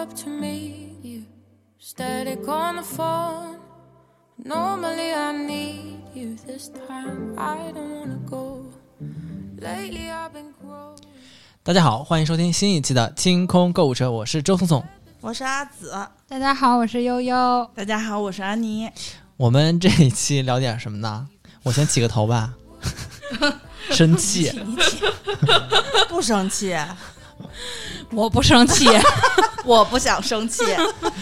up to meet you. Static on the phone. Normally I need you. This time I don't wanna go. Lately I've been growing. 大家好，欢迎收听新一期的清空购物车，我是周松松。我是阿紫，大家好，我是悠悠。大家好，我是安妮。我们这一期聊点什么呢？我先起个头吧。生气，不生气，我不生气，我不想生气，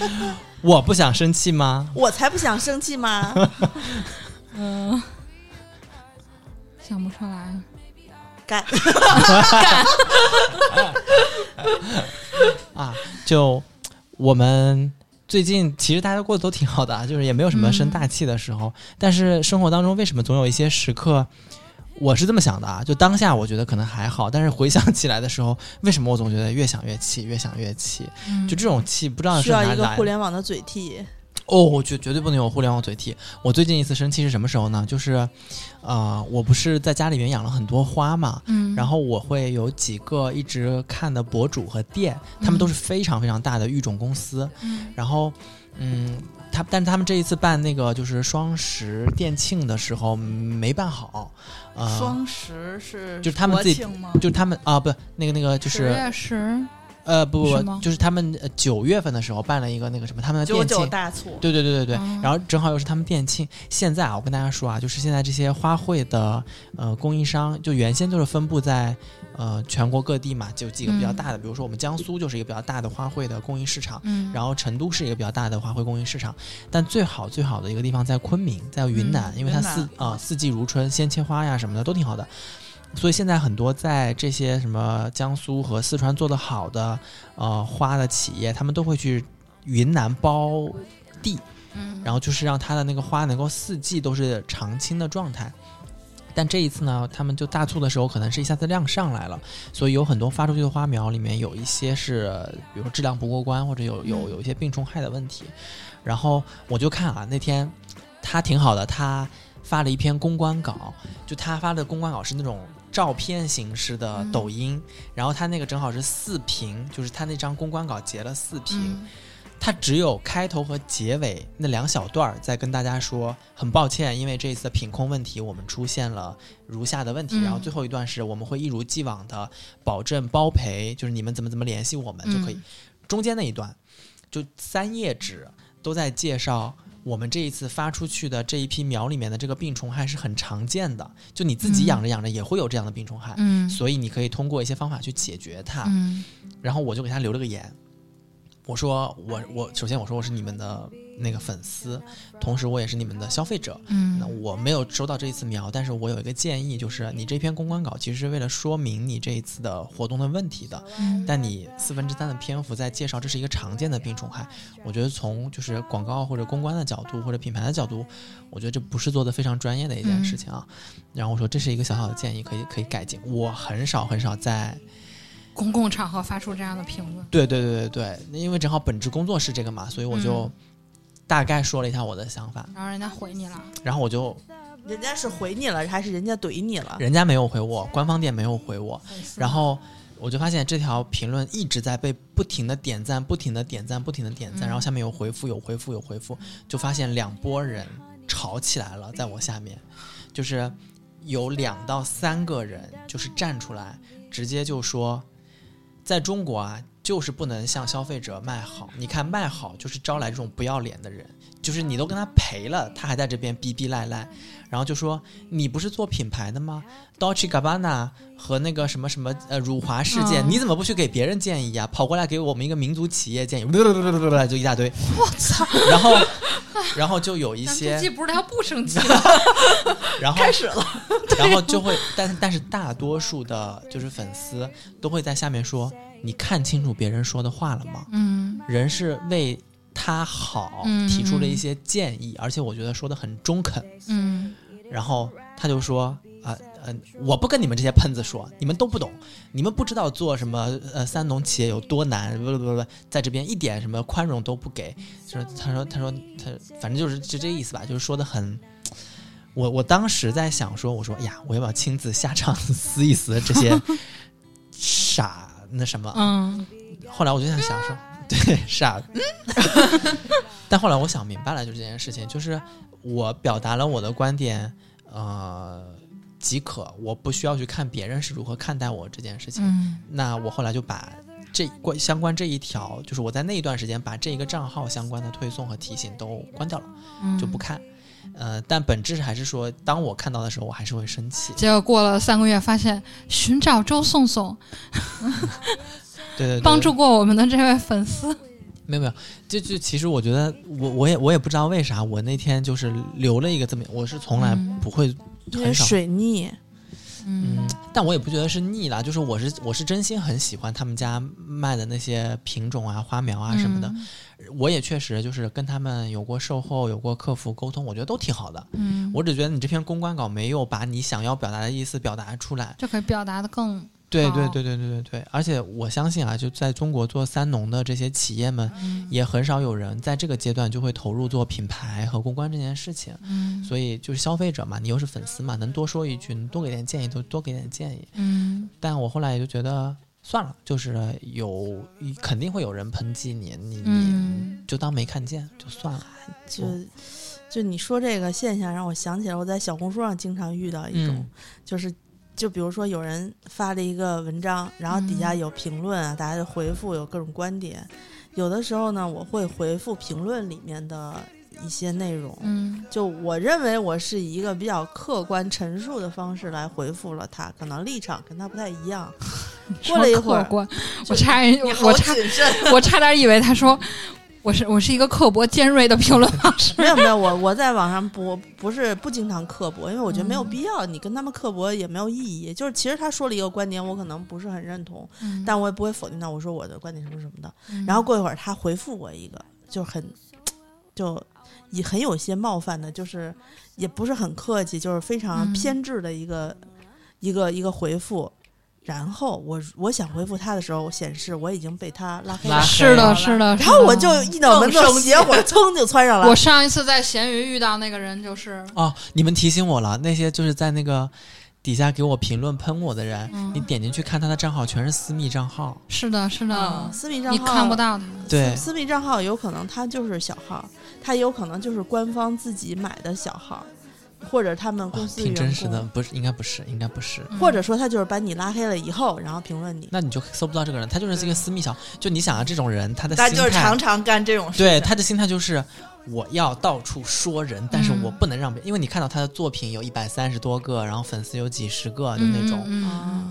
我不想生气吗？我才不想生气吗？嗯，想不出来。干，啊，就我们最近其实大家过得都挺好的啊，就是也没有什么生大气的时候。但是生活当中为什么总有一些时刻，我是这么想的啊，就当下我觉得可能还好，但是回想起来的时候，为什么我总觉得越想越气，越想越气？就这种气不知道需要一个。互联网的嘴替。哦，我绝绝对不能有互联网嘴替。我最近一次生气是什么时候呢？就是，呃，我不是在家里面养了很多花嘛，嗯然后我会有几个一直看的博主和店，他们都是非常非常大的育种公司。嗯然后，嗯，他但是他们这一次办那个就是双十店庆的时候没办好，呃，双十是就是他们自己吗？就是他们啊，不，那个那个就十是月十，呃，不不不，就是他们呃九月份的时候办了一个那个什么他们的九九店庆。大促，对对对对对，哦然后正好又是他们店庆。现在啊，我跟大家说啊，就是现在这些花卉的呃供应商，就原先就是分布在呃全国各地嘛，就几个比较大的，比如说我们江苏就是一个比较大的花卉的供应市场，嗯，然后成都是一个比较大的花卉供应市场，但最好最好的一个地方在昆明，在云南，因为它四啊、四季如春，鲜切花呀什么的都挺好的。所以现在很多在这些什么江苏和四川做得好的呃花的企业，他们都会去云南包地，嗯，然后就是让它的那个花能够四季都是常青的状态。但这一次呢，他们就大促的时候，可能是一下子量上来了，所以有很多发出去的花苗里面有一些是，比如说质量不过关，或者有有有一些病虫害的问题。然后我就看啊，那天他挺好的，他发了一篇公关稿，就他发的公关稿是那种照片形式的嗯抖音，然后他那个正好是四屏，就是他那张公关稿截了四屏。嗯它只有开头和结尾那两小段儿在跟大家说，很抱歉，因为这一次的品控问题，我们出现了如下的问题。嗯然后最后一段是我们会一如既往的保证包赔，就是你们怎么怎么联系我们就可以。嗯中间那一段就三页纸都在介绍。我们这一次发出去的这一批苗里面的这个病虫害是很常见的，就你自己嗯。养着养着也会有这样的病虫害，嗯。所以你可以通过一些方法去解决它。嗯。然后我就给他留了个言，我说我我首先我说我是你们的那个粉丝，同时我也是你们的消费者。嗯那嗯我没有收到这一次苗，但是我有一个建议，就是你这篇公关稿其实是为了说明你这一次的活动的问题的，嗯，但你四分之三的篇幅在介绍这是一个常见的病虫害，我觉得从就是广告或者公关的角度或者品牌的角度，我觉得这不是做的非常专业的一件事情啊。然后我说这是一个小小的建议，可以可以改进。我很少很少在公共场合发出这样的评论，对对对对对，因为正好本职工作是这个嘛，所以我就嗯。大概说了一下我的想法，然后人家回你了，然后我就人家是回你了，还是人家怼你了？人家没有回我，官方店没有回我，然后我就发现这条评论一直在被不停的点赞，不停的点赞，不停的点赞，嗯然后下面有回复，有回复，有回复，就发现两拨人吵起来了，在我下面，就是有两到三个人就是站出来，直接就说，在中国啊，就是不能向消费者卖好，你看卖好就是招来这种不要脸的人。就是你都跟他赔了，他还在这边逼逼赖赖，然后就说你不是做品牌的吗？Dolce Gabbana 和那个什么什么呃辱华事件，嗯你怎么不去给别人建议啊、跑过来给我们一个民族企业建议，就一大堆。我操！然后然后就有一些不是他不生气了，然后开始了，然后就会，但但是大多数的就是粉丝都会在下面说，你看清楚别人说的话了吗？嗯人是为他好嗯提出了一些建议，而且我觉得说的很中肯。嗯然后他就说啊嗯、我不跟你们这些喷子说，你们都不懂，你们不知道做什么呃三农企业有多难，不不不不，在这边一点什么宽容都不给。就是他说他说他反正就是就这意思吧，就是说的很。我我当时在想说，我说哎呀，我要不要亲自下场撕一撕这些傻那什么？嗯后来我就在想说，对，傻。嗯 但后来我想明白了，就这件事情，就是我表达了我的观点，呃，即可，我不需要去看别人是如何看待我这件事情。嗯那我后来就把这关相关这一条，就是我在那一段时间把这一个账号相关的推送和提醒都关掉了，嗯，就不看。呃，但本质还是说，当我看到的时候，我还是会生气。结果过了三个月，发现寻找周颂颂 对对对，帮助过我们的这位粉丝。没有没有，就就其实我觉得我我也我也不知道为啥，我那天就是留了一个这么，我是从来嗯。不会很少，水逆，嗯。嗯，但我也不觉得是腻啦，就是我是我是真心很喜欢他们家卖的那些品种啊、花苗啊什么的，我也确实就是跟他们有过售后、有过客服沟通，我觉得都挺好的。嗯，我只觉得你这篇公关稿没有把你想要表达的意思表达出来。就可以表达的更好对对对对对对对，而且我相信啊，就在中国做三农的这些企业们，嗯。也很少有人在这个阶段就会投入做品牌和公关这件事情。嗯。所以就是消费者嘛，你又是粉丝嘛，能多说一句，你多给点建议，都多给点建议。嗯。但我后来也就觉得算了，就是有肯定会有人抨击你，你你嗯。就当没看见就算了。就就。你说这个现象，让我想起来我在小红书上经常遇到一种，嗯。就是就比如说有人发了一个文章，然后底下嗯有评论啊，大家就回复有各种观点。有的时候呢，我会回复评论里面的一些内容，嗯就我认为我是以一个比较客观陈述的方式来回复了他，可能立场跟他不太一样。过了一会儿我差点我差我差点以为他说我是我是一个刻薄尖锐的评论方式。没有没有，我我在网上不不是不经常刻薄，因为我觉得没有嗯必要，你跟他们刻薄也没有意义。就是其实他说了一个观点，我可能不是很认同，嗯但我也不会否定他，我说我的观点什么什么的。嗯然后过一会儿他回复我一个，就很就也很有些冒犯的，就是也不是很客气，就是非常嗯偏执的一个、一个一个回复。然后我我想回复他的时候，显示我已经被他拉黑了，是的，是的，然后我就一脑门子邪火 噌就窜上来我。上一次在闲鱼遇到那个人，就是哦，你们提醒我了，那些就是在那个底下给我评论喷我的人，嗯你点进去看他的账号全是私密账号。是的，是的嗯，，私密账号你号看不到他。对私私密账号有可能他就是小号，他有可能就是官方自己买的小号，或者他们公司哦挺真实的，不是，应该不是，应该不是。嗯或者说他就是把你拉黑了以后，然后评论你，那你就搜不到这个人，他就是一个私密小，就你想啊，这种人他的他心态就是常，常干这种事。对他的心态就是我要到处说人，但是嗯我不能让别人，因为你看到他的作品有一百三十多个，然后粉丝有几十个，就那种，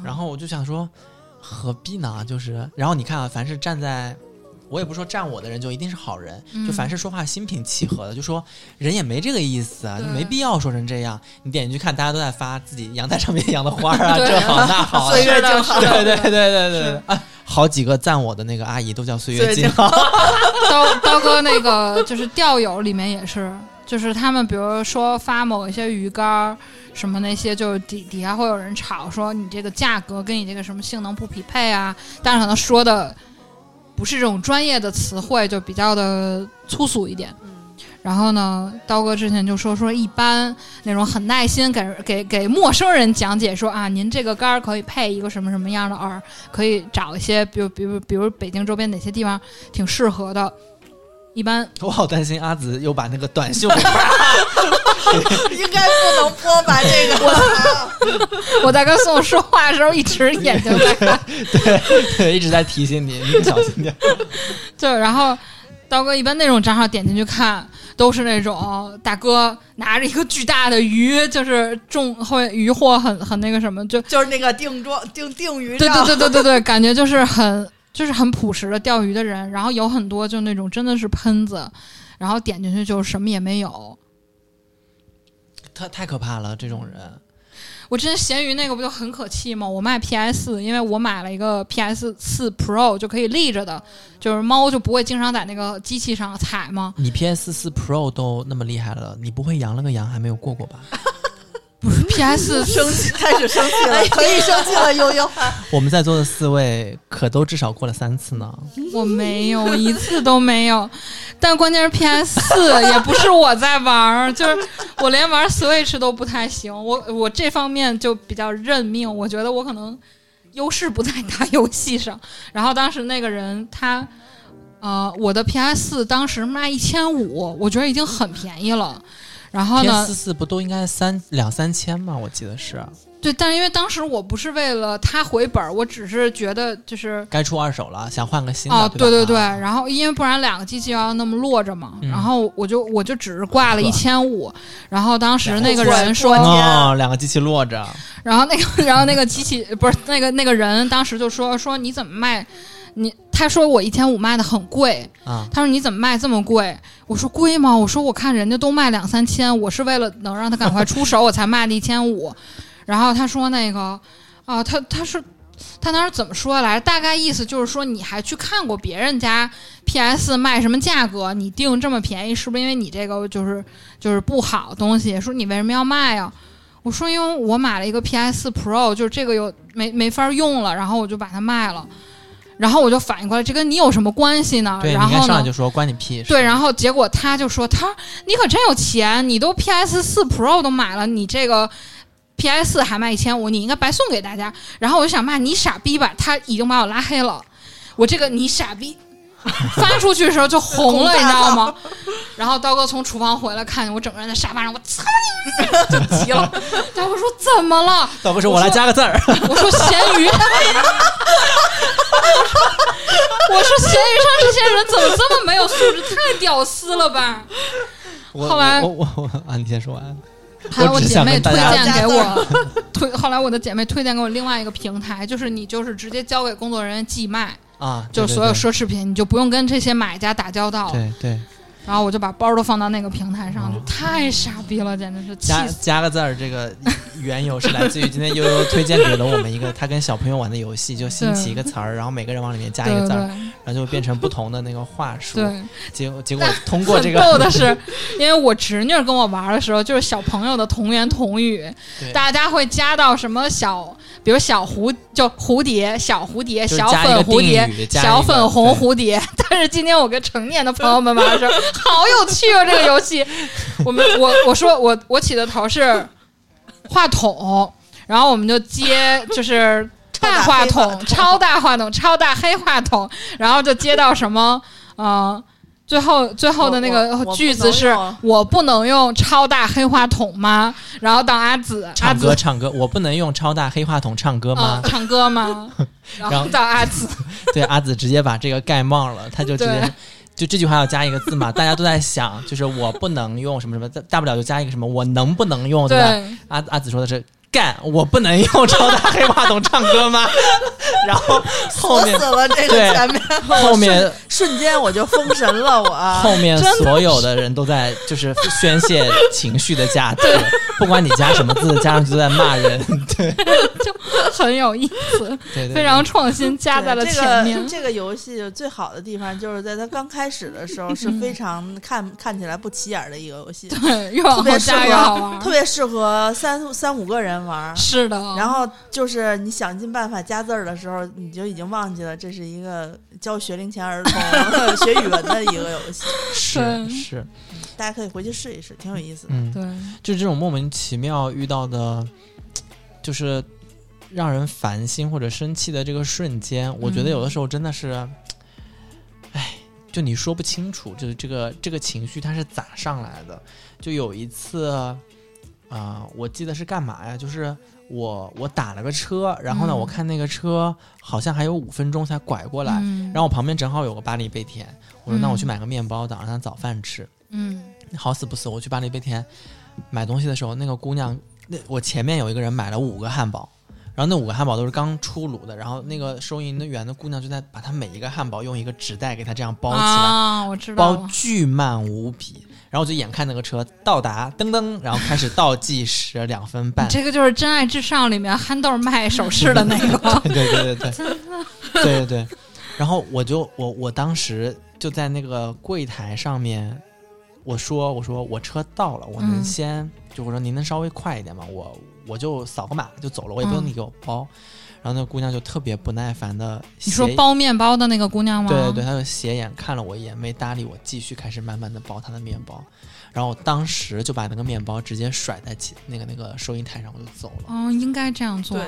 然后我就想说，何必呢？就是，然后你看啊，凡是站在，我也不说站我的人就一定是好人，就凡是说话心平气和的，就说人也没这个意思啊，就没必要说成这样。你点进去看，大家都在发自己阳台上面养的花儿啊，这好那好啊，岁月静好 对对对对对对好几个赞我的那个阿姨都叫岁岁月静月静好，刀刀哥那个就是钓友里面也是，就是他们比如说发某一些鱼竿儿什么那些，就是底底下会有人吵说你这个价格跟你这个什么性能不匹配啊，但是可能说的不是这种专业的词汇，就比较的粗俗一点。然后呢，刀哥之前就说说，一般那种很耐心给给给陌生人讲解说啊，您这个杆儿可以配一个什么什么样的饵，可以找一些，比如比如比如北京周边哪些地方挺适合的。一般 我好担心阿紫又把那个短袖给 应该不能播吧？这个我我在跟宋说话的时候，一直眼睛在看，对，对一直在提醒你，你小心点。就然后刀哥一般那种账号点进去看，都是那种大哥拿着一个巨大的鱼，就是重会鱼货很很那个什么，就就是那个定妆定定鱼对，对对对对对，感觉就是很就是很朴实的钓鱼的人，然后有很多就那种真的是喷子，然后点进去就什么也没有。太太可怕了，这种人。我之前闲鱼那个不就很可气吗？我卖 PS，因为我买了一个 PS 四 Pro 就可以立着的，就是猫就不会经常在那个机器上踩吗？你 PS 四 Pro 都那么厉害了，你不会扬了个羊还没有过过吧？不是 PS 生气开始生气了，可以生气了，悠悠。我们在座的四位可都至少过了三次呢。我没有一次都没有，但关键是 PS 四 也不是我在玩儿，就是我连玩 Switch 都不太行，我我这方面就比较认命，我觉得我可能优势不在打游戏上。然后当时那个人他呃，我的 PS 四当时卖一千五，我觉得已经很便宜了。然后呢，四四不都应该三两三千吗？我记得是。对，但是因为当时我不是为了他回本儿，我只是觉得就是该出二手了，想换个新的。哦，对对对，然后因为不然两个机器要那么落着嘛，嗯。然后我就我就只是挂了一千五，然后当时那个人说哦，两个机器落着，然后那个然后那个机器不是那个那个人当时就说说你怎么卖，你他说我一千五卖的很贵，啊，他说你怎么卖这么贵？我说贵吗？我说我看人家都卖两三千，我是为了能让他赶快出手我才卖的一千五。然后他说那个啊，他他是他当时怎么说来着？大概意思就是说你还去看过别人家 PS 卖什么价格，你定这么便宜，是不是因为你这个就是就是不好东西？说你为什么要卖呀？我说因为我买了一个 PS Pro，就是这个有没没法用了，然后我就把它卖了。然后我就反应过来，这跟你有什么关系呢？对，然后上来？就说关你屁事。对，然后结果他就说：“他你可真有钱，你都 PS 四 Pro 都买了，你这个 PS 四还卖一千五，你应该白送给大家。”然后我就想骂你傻逼吧，他已经把我拉黑了，我这个你傻逼 发出去的时候就红了，你知道吗？然后刀哥从厨房回来，看见我整个人在沙发上，我操你妈，就急了。刀哥说：“怎么了？”刀哥说我来加个字儿，我说咸鱼，我说咸鱼上这些人怎么这么没有素质，太屌丝了吧？我后来我我我啊，你先说完。还有我姐妹推荐给我推，后来我的姐妹推荐给我另外一个平台，就是你就是直接交给工作人员寄卖，啊，就所有奢侈品，你就不用跟这些买家打交道了。对对，然后我就把包都放到那个平台上，哦就太傻逼了，简直是气加死！加个字儿，这个缘由是来自于今天悠悠推荐给了我们一个他跟小朋友玩的游戏，就 新起一个词儿，然后每个人往里面加一个字儿，然后就会变成不同的那个话术。对，结果结果通过这很逗个，的是，因为我侄女跟我玩的时候，就是小朋友的童言童语，大家会加到什么小，比如小蝴就蝴蝶、小蝴蝶、小粉蝴蝶小粉红蝴蝶。但是今天我跟成年的朋友们玩的时候，好有趣哦，这个游戏。我们我我说我我起的头是话筒，然后我们就接就是。大话筒、超大话筒、超大黑话筒，然后就接到什么，呃，最后最后的那个句子是用我不能用超大黑话筒吗？然后当阿紫，阿唱紫歌唱歌，我不能用超大黑话筒唱歌吗嗯？唱歌吗？然后然后到阿紫，对，阿紫直接把这个盖帽了，他就直接就这句话要加一个字嘛，大家都在想，就是我不能用什么什么，大大不了就加一个什么，我能不能用，对吧？对，阿阿紫说的是干，我不能用超大黑话筒唱歌吗？然后后面死了这个对前面，后面瞬间我就封神了，我后面所有的人都在就是宣泄情绪的价值，不管你加什么字，加上去都在骂人，对 就很有意思，对对，非常创新，加在了前面这个。这个游戏最好的地方就是在它刚开始的时候是非常看看起来不起眼的一个游戏，对，越往后特别适加越好合玩。特别适合三三五个人玩。是的，然后就是你想尽办法加字儿的时候，你就已经忘记了这是一个教学龄前儿童 学语文的一个游戏。是是，大家可以回去试一试，挺有意思的。嗯，对，就是这种莫名其妙遇到的，就是让人烦心或者生气的这个瞬间，我觉得有的时候真的是，哎，就你说不清楚，就是这个这个情绪它是咋上来的。就有一次，啊、我记得是干嘛呀？就是我我打了个车，然后呢，嗯我看那个车好像还有五分钟才拐过来，嗯然后我旁边正好有个巴黎贝甜，我说那我去嗯买个面包当上早饭吃。嗯好死不死，我去巴黎贝甜买东西的时候，那个姑娘，那我前面有一个人买了五个汉堡，然后那五个汉堡都是刚出炉的，然后那个收银的员的姑娘就在把她每一个汉堡用一个纸袋给它这样包起来，啊，我知道包。巨慢无比。然后我就眼看那个车到达，噔噔，然后开始倒计时两分半，这个就是《真爱至上》里面憨豆卖首饰的那个，对对对对对，对对 对。然后我就我我当时就在那个柜台上面，我说我说我车到了，我能嗯先、就我说您能稍微快一点吗？我我就扫个码就走了，我也不用嗯你给我包。然后那姑娘就特别不耐烦的，你说包面包的那个姑娘吗？对对对，她就斜眼看了我一眼，没搭理我，继续开始慢慢的包她的面包。然后我当时就把那个面包直接甩在起那个那个收银台上，我就走了。哦，应该这样做。对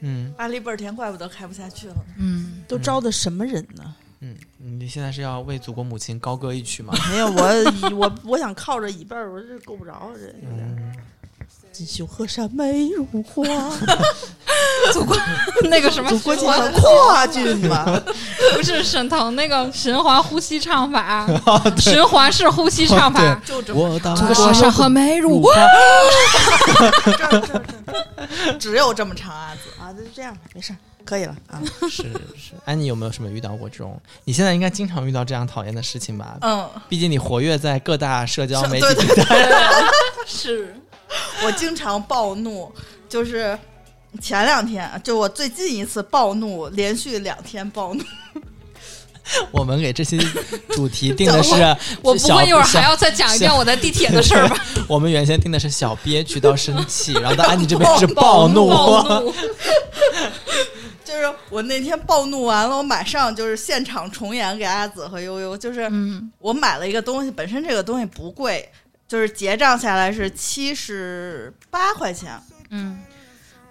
嗯，巴黎倍儿甜，怪不得开不下去了。嗯，都招的什么人呢？嗯，你现在是要为祖国母亲高歌一曲吗？没有，我我我想靠着椅背儿，我这够不着，这有点。嗯，锦绣河山美如画，祖国那个什么祖国锦绣跨郡嘛。不是沈腾那个循环呼吸唱法，循环式呼吸唱法。就这我当祖国山河美如画。只有这么长啊子。啊，就这样吧，没事，可以了啊。是是，安妮有没有什么遇到过这种？你现在应该经常遇到这样讨厌的事情吧？嗯，毕竟你活跃在各大社交媒体平台。是我经常暴怒，就是前两天，就我最近一次暴怒，连续两天暴怒。我们给这期主题 定的是我不会一会儿还要再讲一遍我在地铁的事儿吧？我们原先定的是小憋屈到生气，然后到安妮这边是暴怒。暴怒，就是我那天暴怒完了，我马上就是现场重演给阿紫和悠悠。就是嗯我买了一个东西，本身这个东西不贵，就是结账下来是七十八块钱。嗯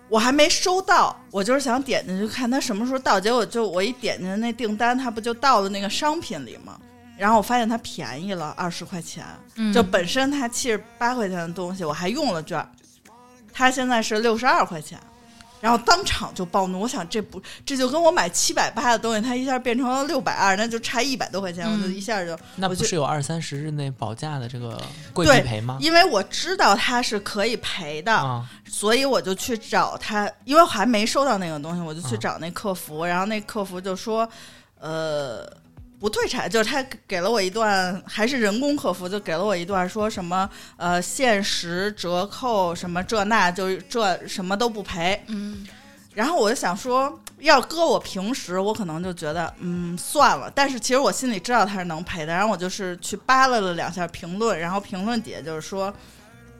我还没收到，我就是想点进去看它什么时候到，结果就我一点进去那订单，它不就到了那个商品里吗？然后我发现它便宜了二十块钱，嗯，就本身它七十八块钱的东西，我还用了券儿，它现在是六十二块钱，然后当场就暴怒。我想这不这就跟我买七百八的东西，它一下变成了六百二，那就差一百多块钱，我就嗯一下就那不就是有二三十日内保价的这个贵赔吗？因为我知道它是可以赔的，啊，所以我就去找他，因为我还没收到那个东西，我就去嗯找那客服，然后那客服就说，呃，不退产，就是他给了我一段，还是人工客服，就给了我一段说什么呃限时折扣什么这那，就这什么都不赔。嗯然后我就想说，要搁我平时，我可能就觉得嗯算了，但是其实我心里知道他是能赔的。然后我就是去扒拉了两下评论，然后评论底下就是说，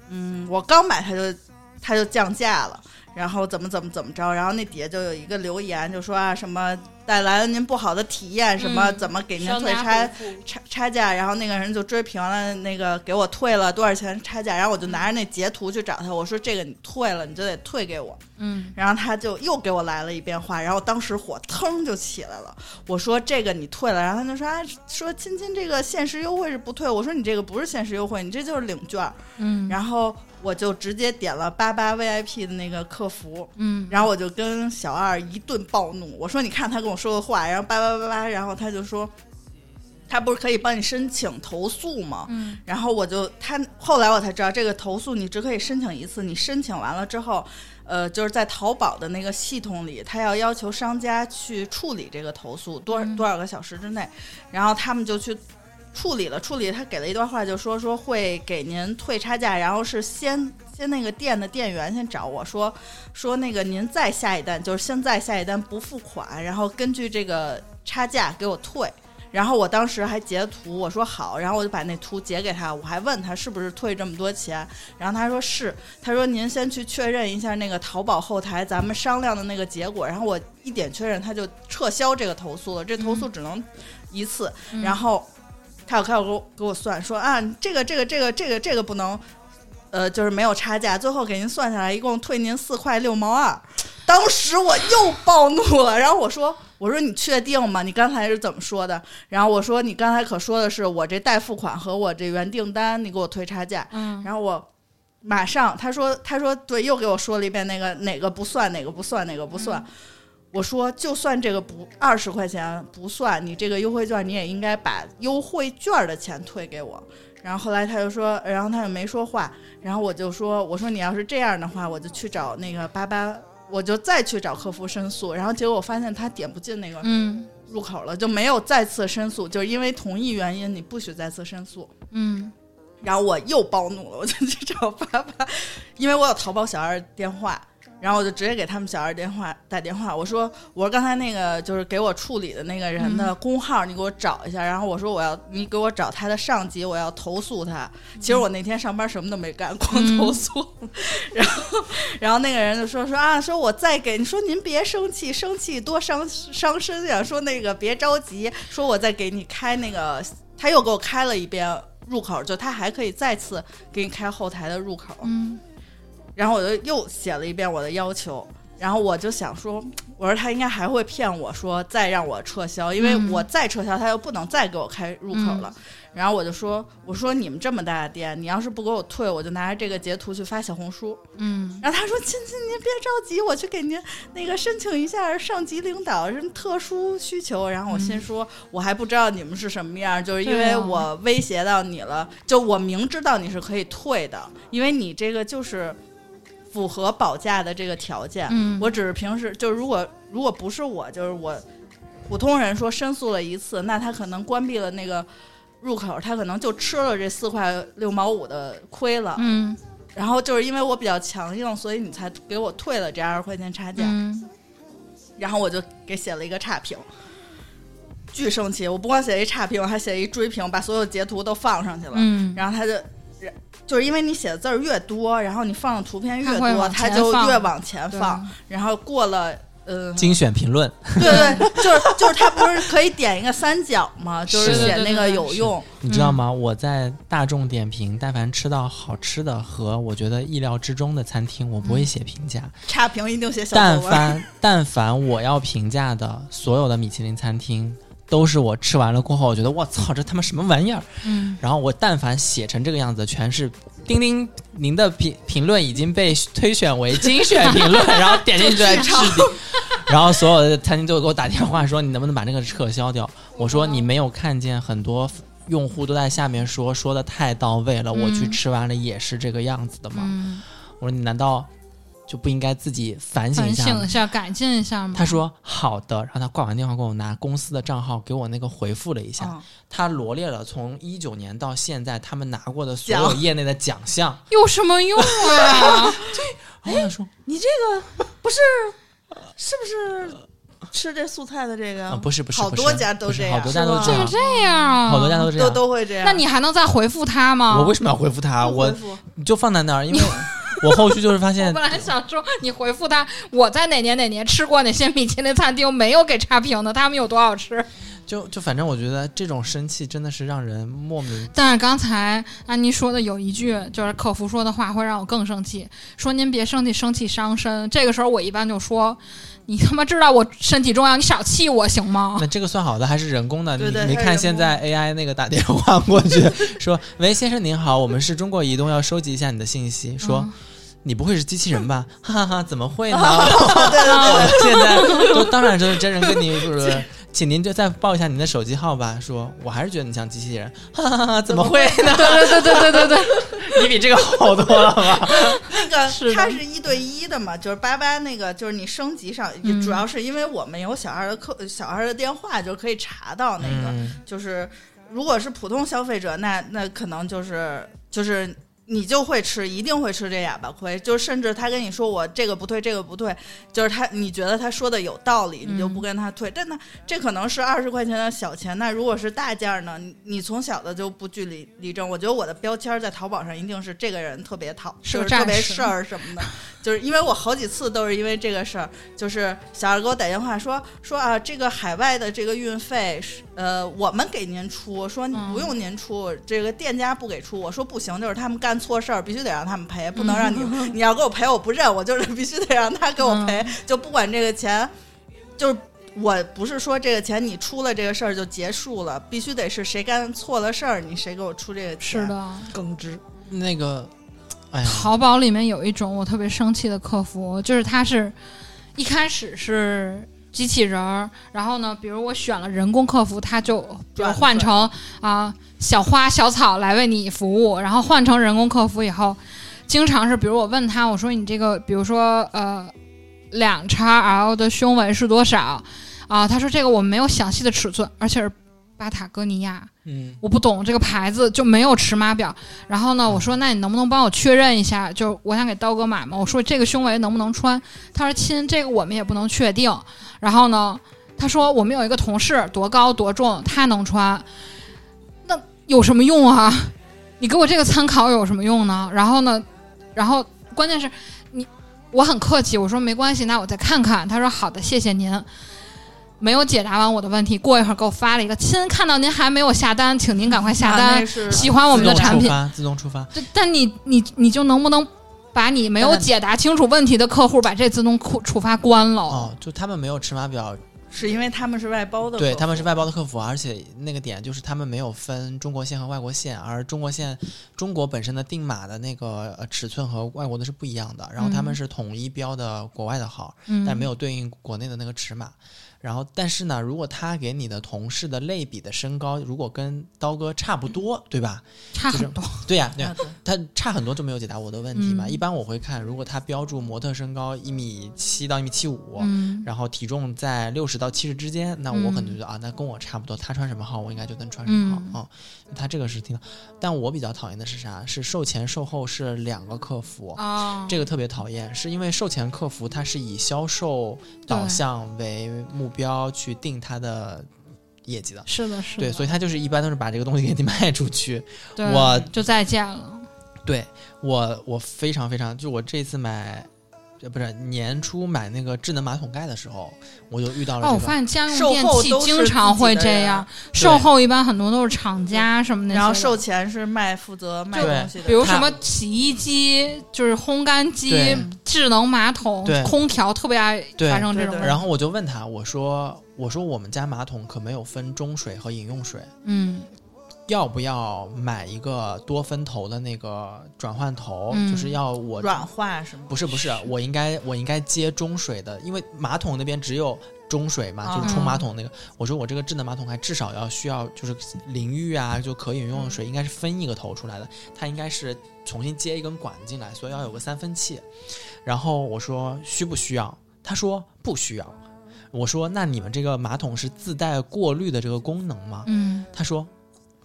嗯，我刚买他就他就降价了，然后怎么怎么怎么着，然后那底下就有一个留言就说啊什么带来了您不好的体验，什么嗯怎么给您退差差差价，然后那个人就追评了，那个给我退了多少钱差价，然后我就拿着那截图去找他，我说这个你退了，你就得退给我。嗯然后他就又给我来了一遍话，然后当时火腾就起来了。我说这个你退了，然后他就说啊，说亲亲这个限时优惠是不退。我说你这个不是限时优惠，你这就是领券儿。嗯然后我就直接点了八八 VIP 的那个客服，嗯，然后我就跟小二一顿暴怒，我说你看他跟我说的话，然后叭叭叭叭，然后他就说。他不是可以帮你申请投诉吗？嗯然后我就他后来我才知道，这个投诉你只可以申请一次，你申请完了之后，呃，就是在淘宝的那个系统里，他要要求商家去处理这个投诉多嗯多少个小时之内，然后他们就去处理了，处理他给了一段话，就说说会给您退差价，然后是先先那个店的店员先找我说说那个您再下一单，就是现在下一单不付款，然后根据这个差价给我退。然后我当时还截图，我说好，然后我就把那图截给他，我还问他是不是退这么多钱，然后他说是，他说您先去确认一下那个淘宝后台咱们商量的那个结果，然后我一点确认，他就撤销这个投诉了，这投诉只能一次，然后他有开始给我给我算说啊，这个这个这个这个这个不能，呃，就是没有差价，最后给您算下来一共退您四块六毛二。当时我又暴怒了，然后我说我说你确定吗？你刚才是怎么说的？然后我说你刚才可说的是我这代付款和我这原订单，你给我退差价。嗯然后我马上他说他说对，又给我说了一遍那个哪个不算哪个不算哪个不算。我说就算这个不二十块钱不算，你这个优惠券你也应该把优惠券的钱退给我。然后后来他就说，然后他就没说话，然后我就说，我说你要是这样的话，我就去找那个八八，我就再去找客服申诉。然后结果我发现他点不进那个嗯入口了，就没有再次申诉，就是因为同一原因你不许再次申诉。嗯然后我又暴怒了，我就去找爸爸，因为我有淘宝小二电话，然后我就直接给他们小二电话打电话，我说我说刚才那个就是给我处理的那个人的工号，你给我找一下，然后我说我要你给我找他的上级，我要投诉他。其实我那天上班什么都没干，光投诉。然后然后那个人就说说啊，说我再给你说您别生气，生气多伤伤身呀，说那个别着急，说我再给你开那个，他又给我开了一遍。入口就他还可以再次给你开后台的入口，嗯然后我就又写了一遍我的要求，然后我就想说，我说他应该还会骗我说再让我撤销，因为嗯我再撤销他又不能再给我开入口了。然后我就说，我说你们这么大的店，你要是不给我退，我就拿着这个截图去发小红书。嗯然后他说：“亲亲，您别着急，我去给您那个申请一下上级领导什么特殊需求。”然后我心说，我还不知道你们是什么样，就是因为我威胁到你了，就我明知道你是可以退的，因为你这个就是符合保价的这个条件。嗯，我只是平时就如果如果不是我，就是我普通人说申诉了一次，那他可能关闭了那个入口，他可能就吃了这四块六毛五的亏了。嗯然后就是因为我比较强硬，所以你才给我退了这二十块钱差价。嗯然后我就给写了一个差评，巨生气！我不光写一差评，我还写一追评，把所有截图都放上去了。嗯，然后他就。就是因为你写的字儿越多，然后你放的图片越多，它就越往前放。然后过了，呃、精选评论，对对，就是就是它不是可以点一个三角吗？就是是写那个有用。你知道吗？我在大众点评，但凡吃到好吃的和我觉得意料之中的餐厅，我不会写评价。差评一定写小但作文。凡但凡我要评价的所有的米其林餐厅，都是我吃完了过后，我觉得我操，这他妈什么玩意儿？嗯然后我但凡写成这个样子，全是钉钉，您的评评论已经被推选为精选评论，然后点进去就在置顶。然后所有的餐厅都给我打电话说，你能不能把那个撤销掉？我说你没有看见很多用户都在下面说说的太到位了，我去嗯吃完了也是这个样子的吗？嗯，我说你难道就不应该自己反省一下吗？省一下，改进一下吗。他说好的，然后他挂完电话给我拿公司的账号给我那个回复了一下，嗯他罗列了从一九年到现在他们拿过的所有业内的奖项。有什么用啊？然后他说你这个不是是不是吃这素菜的这个？啊，不是不是，好多家都这样好多家都这样，这样啊，好多家都这样。都会这样。那你还能再回复他吗？我为什么要回复他？我你就放在那儿，因为 我后续就是发现我本来想说，你回复他，我在哪年哪年吃过哪些米其林餐厅，没有给差评的，他们有多好吃。就就反正我觉得这种生气真的是让人莫名。但是刚才安妮说的有一句，就是客服说的话会让我更生气，说您别生气，生气伤身。这个时候我一般就说，你他妈知道我身体重要，你少气我行吗？那这个算好的还是人工的？对对你没看现在 AI 那个打电话过去说：“喂，先生您好，我们是中国移动，要收集一下你的信息。”说。嗯你不会是机器人吧？哈哈哈，怎么会呢？对对对，现在都当然就是真人跟你说，请您就再报一下您的手机号吧。说我还是觉得你像机器人，哈哈哈，怎么会呢？对对对对对对对，你比这个好多了吧？那个 是它是一对一的嘛，就是八八那个，就是你升级上，嗯主要是因为我们有小二的客小二的电话，就可以查到那个，嗯就是如果是普通消费者，那那可能就是就是。你就会吃，一定会吃这哑巴亏。就是甚至他跟你说我这个不退，这个不退，就是他你觉得他说的有道理，你就不跟他退。真的，这可能是二十块钱的小钱。那如果是大件儿呢？你你从小的就不据理力争。我觉得我的标签在淘宝上一定是这个人特别讨，是个就是特别事儿什么的。就是因为我好几次都是因为这个事儿，就是小二给我打电话说说啊，这个海外的这个运费是呃我们给您出，说嗯不用您出，这个店家不给出。我说不行，就是他们干错事儿，必须得让他们赔，不能让你、你要给我赔我不认，我就是 必须得让他给我赔，就不管这个钱，就是。我不是说这个钱你出了这个事儿就结束了，必须得是谁干错了事儿，你谁给我出这个钱。是，的。耿直，那个，哎呀，淘宝里面有一种我特别生气的客服，就是他是一开始是机器人儿，然后呢，比如我选了人工客服，他就比如转换成啊、小花小草来为你服务，然后换成人工客服以后，经常是比如我问他，我说你这个，比如说呃两叉 L 的胸围是多少啊？他说这个我们没有详细的尺寸，而且是巴塔哥尼亚。嗯，我不懂这个牌子就没有尺码表。然后呢，我说那你能不能帮我确认一下？就我想给刀哥买嘛，我说这个胸围能不能穿？他说亲，这个我们也不能确定。然后呢，他说我们有一个同事多高多重，他能穿，那有什么用啊？你给我这个参考有什么用呢？然后呢，然后关键是你，我很客气，我说没关系，那我再看看。他说好的，谢谢您。没有解答完我的问题，过一会儿给我发了一个亲，看到您还没有下单，请您赶快下啊单。喜欢我们的产品，自动触发。就但你你你就能不能把你没有解答清楚问题的客户把这自动触触发关了。哦，就他们没有尺码表，是因为他们是外包的，对他们是外包的客服，而且那个点就是他们没有分中国线和外国线，而中国线中国本身的定码的那个呃尺寸和外国的是不一样的，然后他们嗯。是统一标的国外的号，嗯，但没有对应国内的那个尺码。然后，但是呢，如果他给你的同事的类比的身高，如果跟刀哥差不多，对吧？就是差很多。对呀、对呀、啊对。他差很多就没有解答我的问题嘛。嗯。一般我会看，如果他标注模特身高一米七到一米七五，嗯，然后体重在六十到七十之间，那我可能就觉得、啊，那跟我差不多，他穿什么号我应该就能穿什么号嗯。啊、他这个是挺，但我比较讨厌的是啥？是售前售后是两个客服。哦，这个特别讨厌，是因为售前客服他是以销售导向为目标去定他的业绩的，是的，是的，对，所以他就是一般都是把这个东西给你 卖出去。我就再见了。对我，我非常非常，就我这次买，呃不是年初买那个智能马桶盖的时候，我就遇到了哦，这个。我发现家用售电器后都是经常会这样，售后一般很多都是厂家什么的，然后售前是卖负责卖东西的，比如什么洗衣机，就是烘干机、智能马桶、空调，特别爱发生这种然后我就问他，我说我说我们家马桶可没有分中水和饮用水，嗯要不要买一个多分头的那个转换头？嗯就是要我软化什么？不是不是，我应该我应该接中水的，因为马桶那边只有中水嘛，啊就是冲马桶那个。我说我这个智能马桶还至少要需要就是淋浴啊，就可饮用的水应该是分一个头出来的，它应该是重新接一根管进来，所以要有个三分器。然后我说需不需要？他说不需要。我说那你们这个马桶是自带过滤的这个功能吗？嗯他说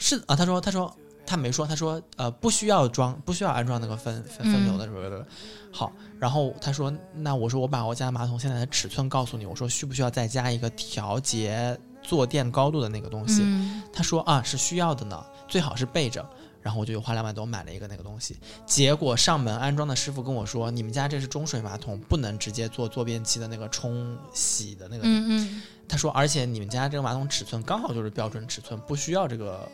是啊，他说他说他没说，他说呃不需要装，不需要安装那个分分分流的什么的。好，然后他说那我说我把我家马桶现在的尺寸告诉你，我说需不需要再加一个调节坐垫高度的那个东西？嗯他说啊是需要的呢，最好是备着。然后我就花两百多买了一个那个东西，结果上门安装的师傅跟我说，你们家这是中水马桶，不能直接做坐便器的那个冲洗的那个嗯嗯他说，而且你们家这个马桶尺寸刚好就是标准尺寸，不需要这个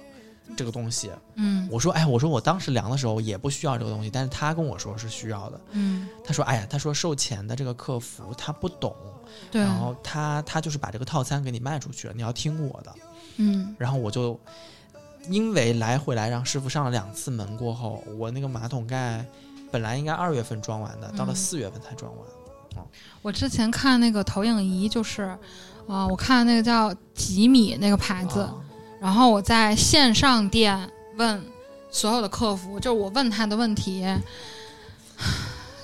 这个东西。嗯我说，哎，我说我当时量的时候也不需要这个东西，但是他跟我说是需要的。嗯，他说，哎呀，他说售前的这个客服他不懂，对，然后他他就是把这个套餐给你卖出去了，你要听我的。嗯然后我就因为来回来让师傅上了两次门过后，我那个马桶盖本来应该二月份装完的，到了嗯四月份才装完。我之前看那个投影仪，就是啊、我看那个叫吉米那个牌子，啊然后我在线上店问所有的客服，就是我问他的问题，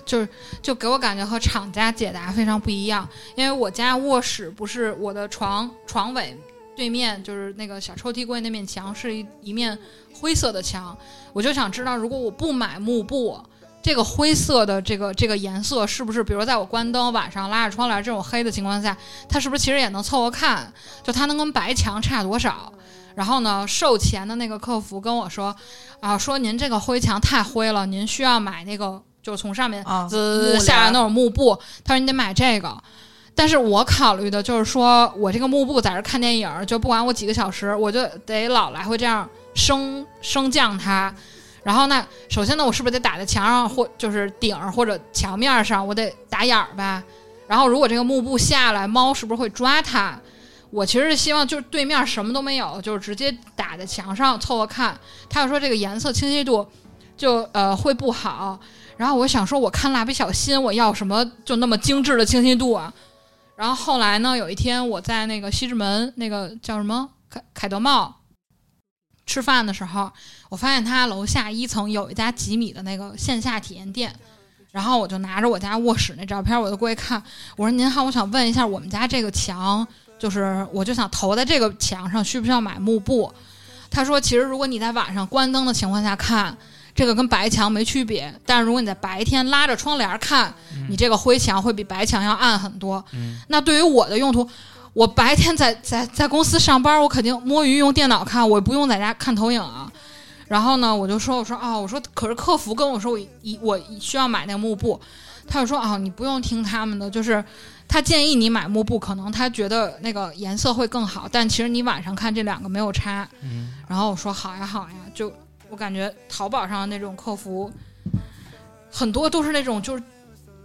就是就给我感觉和厂家解答非常不一样。因为我家卧室不是我的床床尾对面就是那个小抽屉柜那面墙是一一面灰色的墙，我就想知道，如果我不买幕布。这个灰色的这个这个颜色是不是，比如在我关灯晚上拉着窗帘这种黑的情况下，它是不是其实也能凑合看？就它能跟白墙差多少？然后呢，售前的那个客服跟我说，啊，说您这个灰墙太灰了，您需要买那个，就是从上面啊，下来那种幕布。他说你得买这个。但是我考虑的就是说，我这个幕布在这看电影儿，就不管我几个小时，我就得老来回这样升升降它。然后呢，首先呢，我是不是得打在墙上或就是顶儿或者墙面儿上，我得打眼儿吧。然后如果这个幕布下来，猫是不是会抓它？我其实是希望就是对面什么都没有，就是直接打在墙上凑合看。他又说这个颜色清晰度就呃会不好，然后我想说我看蜡笔小新，我要什么就那么精致的清晰度啊？然后后来呢，有一天我在那个西直门那个叫什么凯凯德茂吃饭的时候，我发现他楼下一层有一家吉米的那个线下体验店。然后我就拿着我家卧室那照片，我就过去看。我说：“您好，我想问一下，我们家这个墙，就是我就想投在这个墙上，需不需要买幕布？”他说：“其实如果你在晚上关灯的情况下看，这个跟白墙没区别。但是如果你在白天拉着窗帘看，你这个灰墙会比白墙要暗很多。嗯那对于我的用途，我白天在在在公司上班，我肯定摸鱼用电脑看，我不用在家看投影啊。然后呢，我就说，我说哦，我说可是客服跟我说我一我需要买那个幕布，他就说哦，你不用听他们的，就是他建议你买幕布，可能他觉得那个颜色会更好，但其实你晚上看这两个没有差。嗯，然后我说好呀好呀，就我感觉淘宝上的那种客服很多都是那种就是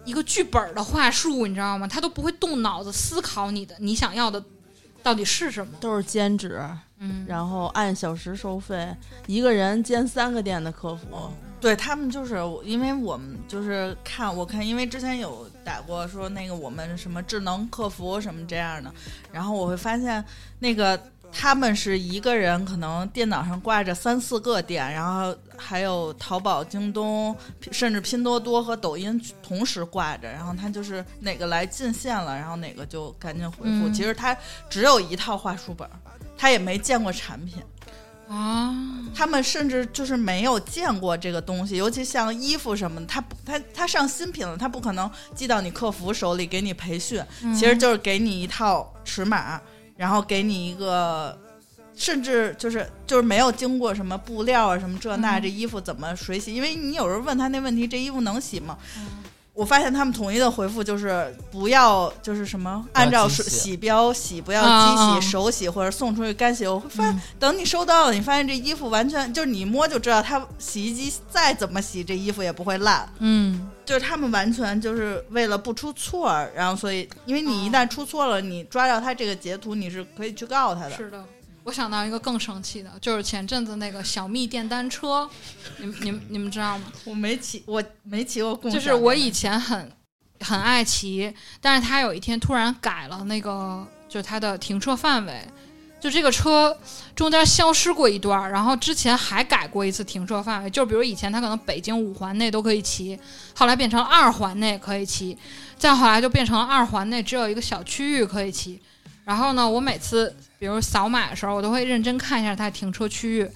一个剧本的话术，你知道吗？他都不会动脑子思考你的你想要的到底是什么。都是兼职，嗯，然后按小时收费，一个人兼三个店的客服。对他们就是，因为我们就是看我看，因为之前有打过说那个我们什么智能客服什么这样的，然后我会发现那个他们是一个人可能电脑上挂着三四个店，然后还有淘宝、京东，甚至拼多多和抖音同时挂着，然后他就是哪个来进线了，然后哪个就赶紧回复。其实他只有一套话术本，他也没见过产品。啊，他们甚至就是没有见过这个东西，尤其像衣服什么的，他不他他上新品了，他不可能寄到你客服手里给你培训，嗯。其实就是给你一套尺码，然后给你一个，甚至就是就是没有经过什么布料啊什么这那，嗯。这衣服怎么水洗？因为你有时候问他那问题，这衣服能洗吗？嗯我发现他们统一的回复就是不要，就是什么按照机洗洗标洗，不要啊机洗、啊手洗或者送出去干洗。我会发现嗯等你收到了，你发现这衣服完全就是你一摸就知道，它洗衣机再怎么洗，这衣服也不会烂。嗯就是他们完全就是为了不出错，然后所以，因为你一旦出错了，你抓到他这个截图，你是可以去告他的。是的。我想到一个更生气的，就是前阵子那个小蜜电单车，你们你们你们知道吗？我没骑，我没骑过共。就是我以前很很爱骑，但是他有一天突然改了那个，就是它的停车范围，就这个车中间消失过一段儿，然后之前还改过一次停车范围，就比如以前它可能北京五环内都可以骑，后来变成二环内可以骑，再后来就变成了二环内只有一个小区域可以骑。然后呢，我每次比如扫码的时候，我都会认真看一下它停车区域。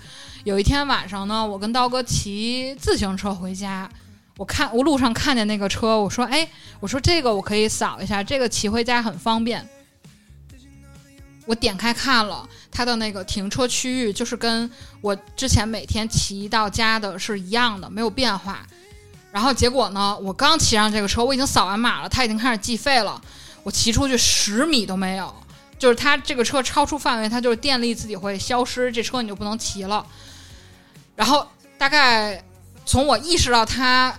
有一天晚上呢，我跟刀哥骑自行车回家，我看我路上看见那个车，我说：“哎，我说这个我可以扫一下，这个骑回家很方便。”我点开看了它的那个停车区域，就是跟我之前每天骑到家的是一样的，没有变化。然后结果呢，我刚骑上这个车，我已经扫完码了，它已经开始计费了，我骑出去十米都没有。就是它这个车超出范围，它就是电力自己会消失，这车你就不能骑了。然后大概从我意识到它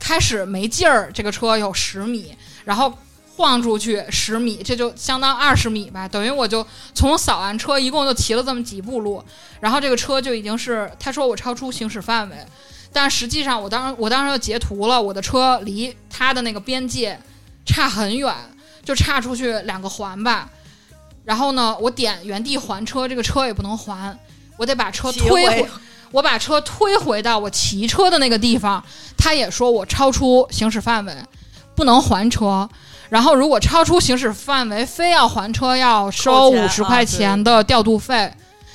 开始没劲儿，这个车有十米，然后晃出去十米，这就相当二十米吧，等于我就从扫完车一共就骑了这么几步路，然后这个车就已经是他说我超出行驶范围，但实际上我当时我当时就截图了，我的车离他的那个边界差很远，就差出去两个环吧。然后呢，我点原地还车，这个车也不能还，我得把车推回回，我把车推回到我骑车的那个地方，他也说我超出行驶范围，不能还车。然后如果超出行驶范围，非要还车要收五十块钱的调度费。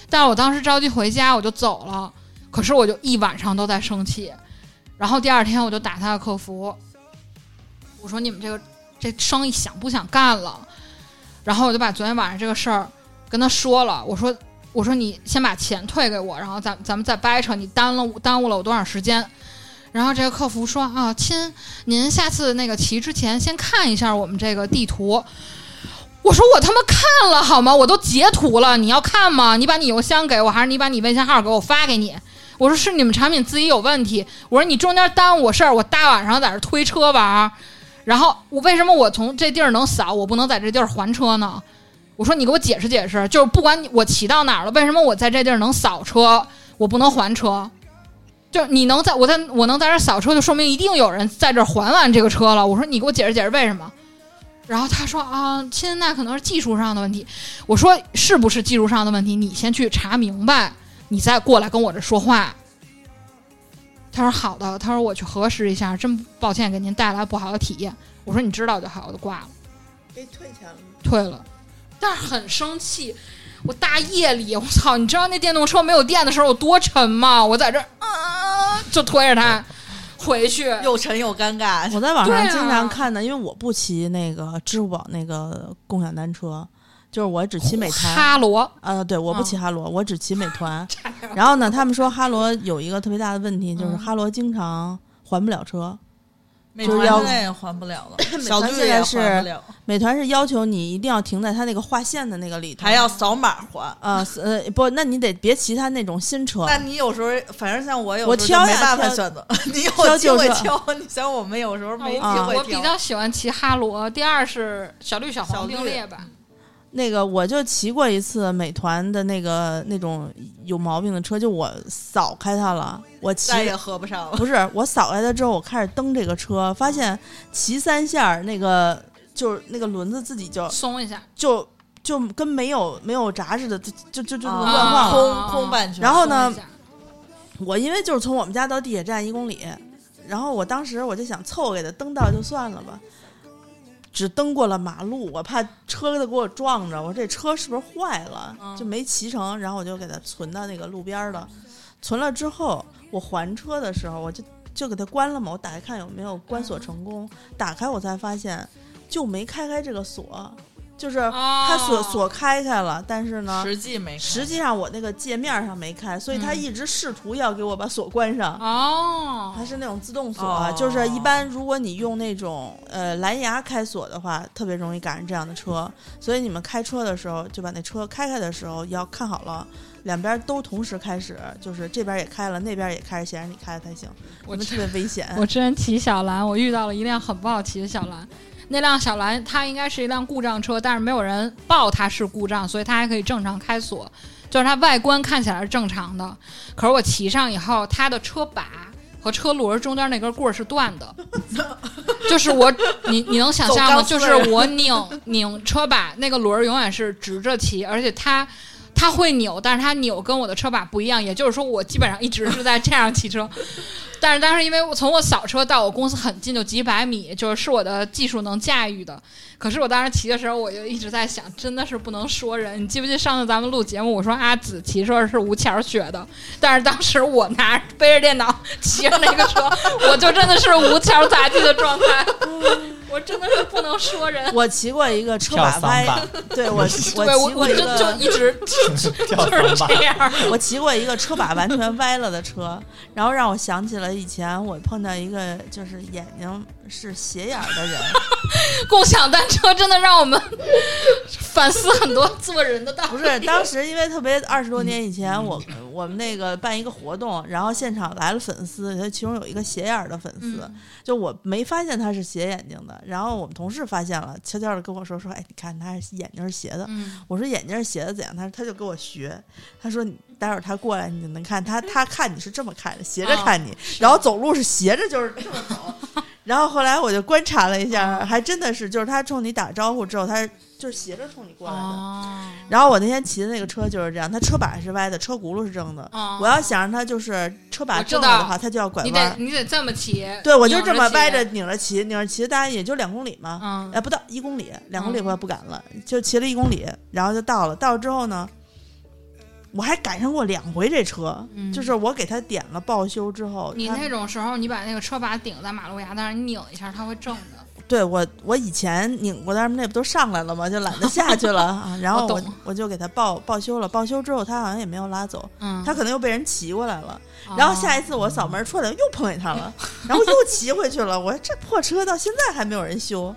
但是我当时着急回家，我就走了。可是我就一晚上都在生气，然后第二天我就打他的客服，我说你们这个这生意想不想干了？然后我就把昨天晚上这个事儿跟他说了，我说我说你先把钱退给我，然后咱咱们再掰扯，你耽了耽误了我多少时间？然后这个客服说啊，亲，您下次那个骑之前先看一下我们这个地图。我说我他妈看了好吗？我都截图了，你要看吗？你把你邮箱给我，还是你把你微信号给我发给你？我说是你们产品自己有问题。我说你中间耽误我事儿，我大晚上在这推车玩儿，然后我为什么我从这地儿能扫，我不能在这地儿还车呢？我说你给我解释解释，就是不管你我骑到哪儿了，为什么我在这地儿能扫车，我不能还车？就你能在我在我能在这扫车，就说明一定有人在这还完这个车了。我说你给我解释解释为什么？然后他说啊，亲，那可能是技术上的问题。我说是不是技术上的问题？你先去查明白，你再过来跟我这说话。他说好的，他说我去核实一下，真抱歉给您带来不好的体验。我说你知道就好，我就挂了，给退钱了吗？退了。但是很生气，我大夜里，我操，你知道那电动车没有电的时候有多沉吗？我在这儿啊，就推着它回去。又沉又尴尬。我在网上经常看的，因为我不骑那个支付宝那个共享单车，就是我只骑美团。哈罗，呃，对，我不骑嗯哈罗，我只骑美团。然后呢，他们说哈罗有一个特别大的问题，就是嗯哈罗经常还不了车，美就是要团现在也还不了了，美团小绿也现在是还不了，美团是要求你一定要停在它那个划线的那个里头，还要扫码还。啊呃不，那你得别骑它那种新车。那你有时候，反正像我有我挑呀挑办法选择，你有机会挑。你像我们有时候没机啊会挑。我比较喜欢骑哈罗，第二是小绿小黄并列吧。那个我就骑过一次美团的那个那种有毛病的车，就我扫开它了，我骑再也合不上了。不是我扫开它之后，我开始蹬这个车，发现骑三下那个就是那个轮子自己就松一下，就就跟没有没有闸似的，就就就就啊乱晃了。空空半圈。然后呢我因为就是从我们家到地铁站一公里，然后我当时我就想凑合给它蹬到就算了吧，只蹬过了马路，我怕车子给我撞着，我说这车是不是坏了，嗯。就没骑成，然后我就给它存到那个路边儿了。存了之后，我还车的时候，我就就给它关了嘛，我打开看有没有关锁成功，打开我才发现就没开开这个锁，就是它锁哦锁开开了，但是呢，实际没开，实际上我那个界面上没开，所以它嗯一直试图要给我把锁关上。哦，它是那种自动锁，哦就是一般如果你用那种呃蓝牙开锁的话，特别容易赶上这样的车。所以你们开车的时候，就把那车开开的时候要看好了，两边都同时开始，就是这边也开了，那边也开始显示你开的才行，我你们特别危险。我之前骑小蓝，我遇到了一辆很不好骑的小蓝。那辆小蓝它应该是一辆故障车，但是没有人报它是故障，所以它还可以正常开锁，就是它外观看起来是正常的。可是我骑上以后，它的车把和车轮中间那根棍儿是断的，就是我你你能想象吗？就是我拧拧车把，那个轮儿永远是直着骑，而且它。它会扭，但是它扭跟我的车把不一样，也就是说，我基本上一直是在这样骑车。但是当时因为我从我扫车到我公司很近，就几百米，就是是我的技术能驾驭的。可是我当时骑的时候，我就一直在想，真的是不能说人。你记不记得上次咱们录节目，我说阿紫骑车是吴桥学的，但是当时我拿着背着电脑骑着那个车，我就真的是吴桥杂技的状态，我真的是不能说人。我骑过一个车把歪，对我 我我骑过一我就就个一直就是这。样。我骑过一个车把完全歪了的车，然后让我想起了以前我碰到一个就是眼睛是斜眼儿的人，共享单车真的让我们反思很多做人的道理。不是，当时因为特别二十多年以前，我我们那个办一个活动，然后现场来了粉丝，他其中有一个斜眼儿的粉丝，嗯就我没发现他是斜眼睛的，然后我们同事发现了，悄悄的跟我说说，哎，你看他是眼睛是斜的。嗯，我说眼睛是斜的怎样？他他就跟我学，他说你待会儿他过来你就能看他他看你是这么看的，斜着看你，然后走路是斜着就是这么走。然后后来我就观察了一下，还真的是，就是他冲你打招呼之后，他就是斜着冲你过来的。哦，然后我那天骑的那个车就是这样，它车把是歪的，车轱辘是正的。哦我要想让它就是车把正了的话，它就要拐弯儿。得你得这么骑，对，我就这么歪着拧着骑，拧着骑，大概也就两公里嘛，嗯哎，不到一公里，两公里我也不敢了，就骑了一公里，然后就到了。到了之后呢，我还赶上过两回这车，嗯就是我给他点了报修之后，你那种时候，你把那个车把顶在马路牙子上，你拧一下，它会正的。对我我以前拧过，但是那不都上来了吗？就懒得下去了 啊。然后我我我就给他报报修了，报修之后他好像也没有拉走，嗯，他可能又被人骑过来了。然后下一一次我扫门出来又碰见他了，然后又骑回去了。我说这破车到现在还没有人修，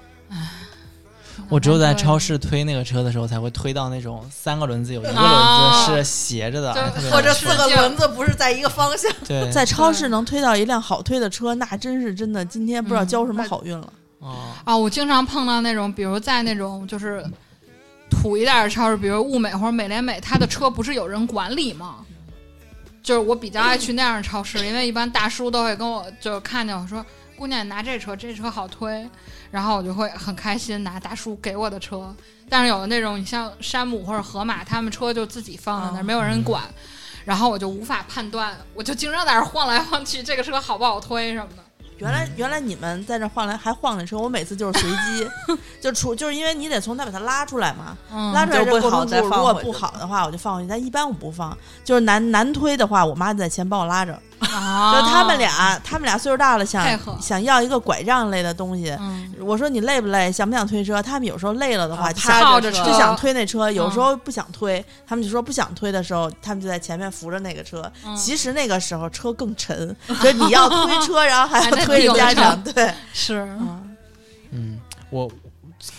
我只有在超市推那个车的时候，才会推到那种三个轮子有一个哦轮子是斜着的，或者四个轮子不是在一个方向。对，在超市能推到一辆好推的车，那真是真的。今天不知道交什么好运了。哦，啊，我经常碰到那种，比如在那种就是土一点的超市，比如物美或者美廉美，它的车不是有人管理吗？就是我比较爱去那样的超市，因为一般大叔都会跟我就是看见我说：“姑娘，你拿这车，这车好推。”然后我就会很开心拿大叔给我的车。但是有的那种，你像山姆或者河马，他们车就自己放在那儿，没有人管，然后我就无法判断，我就经常在那儿晃来晃去，这个车好不好推什么的。原来原来你们在这晃来还晃那车，我每次就是随机，就出就是因为你得从那把它拉出来嘛，嗯，拉出来这就不好过程中如果不好的话，我就放回去。但一般我不放，就是难难推的话，我妈在前帮我拉着。啊，就他们俩，他们俩岁数大了，想想要一个拐杖类的东西。嗯，我说你累不累，想不想推车？他们有时候累了的话，啊就想靠着车。就想推那车，有嗯时候不想推，他们就说不想推的时候，他们就在前面扶着那个车。嗯。其实那个时候车更沉，所以你要推车，然后还要 推着家长，对，是，嗯。嗯，我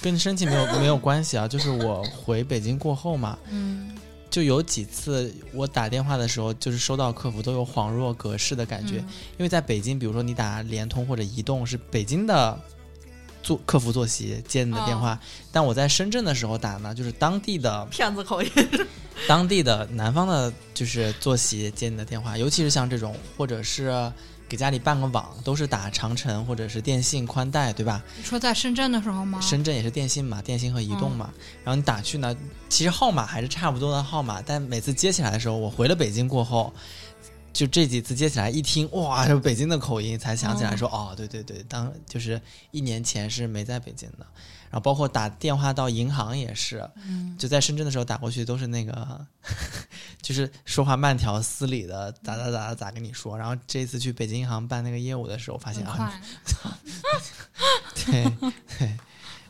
跟生气没有没有关系啊，就是我回北京过后嘛，嗯就有几次我打电话的时候，就是收到客服都有恍若隔世的感觉，嗯。因为在北京，比如说你打联通或者移动是北京的做客服坐席接你的电话，但我在深圳的时候打呢，就是当地的骗子口音，当地的南方的，就是坐席接你的电话，尤其是像这种，或者是给家里办个网，都是打长城或者是电信宽带，对吧？你说在深圳的时候吗？深圳也是电信嘛，电信和移动嘛。然后你打去呢，其实号码还是差不多的号码，但每次接起来的时候，我回了北京过后，就这几次接起来一听，哇，这北京的口音，才想起来说，哦，对对对，当就是一年前是没在北京的。然后包括打电话到银行也是，嗯就在深圳的时候打过去都是那个，就是说话慢条斯理的，咋咋咋咋跟你说。然后这次去北京银行办那个业务的时候，发现啊，快，对 对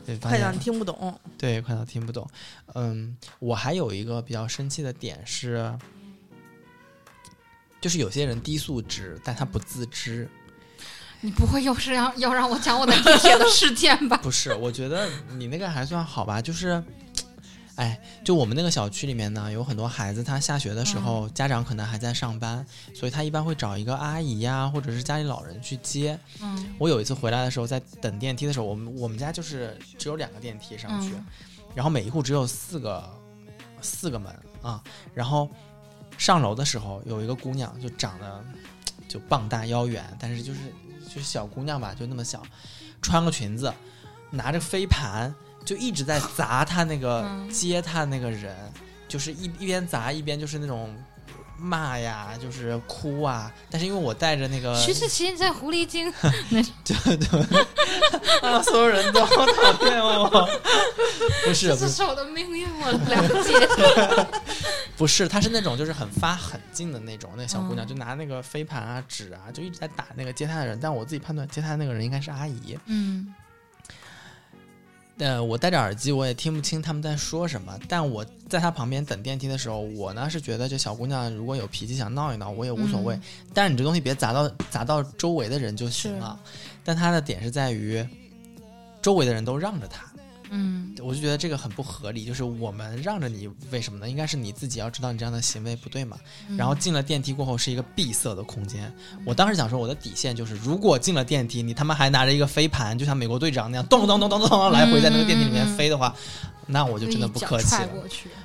对，快到你听不懂。对，快到听不懂。嗯，我还有一个比较生气的点是，就是有些人低素质，但他不自知。你不会又是要要让我讲我的地铁的事件吧？不是，我觉得你那个还算好吧，就是。哎，就我们那个小区里面呢，有很多孩子，他下学的时候，家长可能还在上班，所以他一般会找一个阿姨呀，或者是家里老人去接。嗯我有一次回来的时候，在等电梯的时候，我们我们家就是只有两个电梯上去，嗯然后每一户只有四个四个门啊。然后上楼的时候，有一个姑娘就长得就膀大腰圆，但是就是就是小姑娘吧，就那么小，穿个裙子，拿着飞盘，就一直在砸他那个、嗯接他那个人，就是一一边砸一边就是那种。骂呀，就是哭啊，但是因为我带着那个徐志奇你在狐狸精，啊，所有人都好讨厌我。不是不是这是我的命运，我了解。不是，她是那种就是很发狠劲的那种，那个小姑娘、嗯就拿那个飞盘啊、纸啊，就一直在打那个接她的人。但我自己判断接她的那个人应该是阿姨。嗯呃，我戴着耳机，我也听不清他们在说什么。但我在他旁边等电梯的时候，我呢是觉得这小姑娘如果有脾气想闹一闹，我也无所谓。嗯但是你这东西别砸到砸到周围的人就行了。但她的点是在于，周围的人都让着她。嗯我就觉得这个很不合理，就是我们让着你，为什么呢？应该是你自己要知道你这样的行为不对嘛。嗯然后进了电梯过后是一个闭塞的空间，我当时想说我的底线就是，如果进了电梯，你他妈还拿着一个飞盘，就像美国队长那样咚咚咚咚咚咚来回在那个电梯里面飞的话，那我就真的不客气了。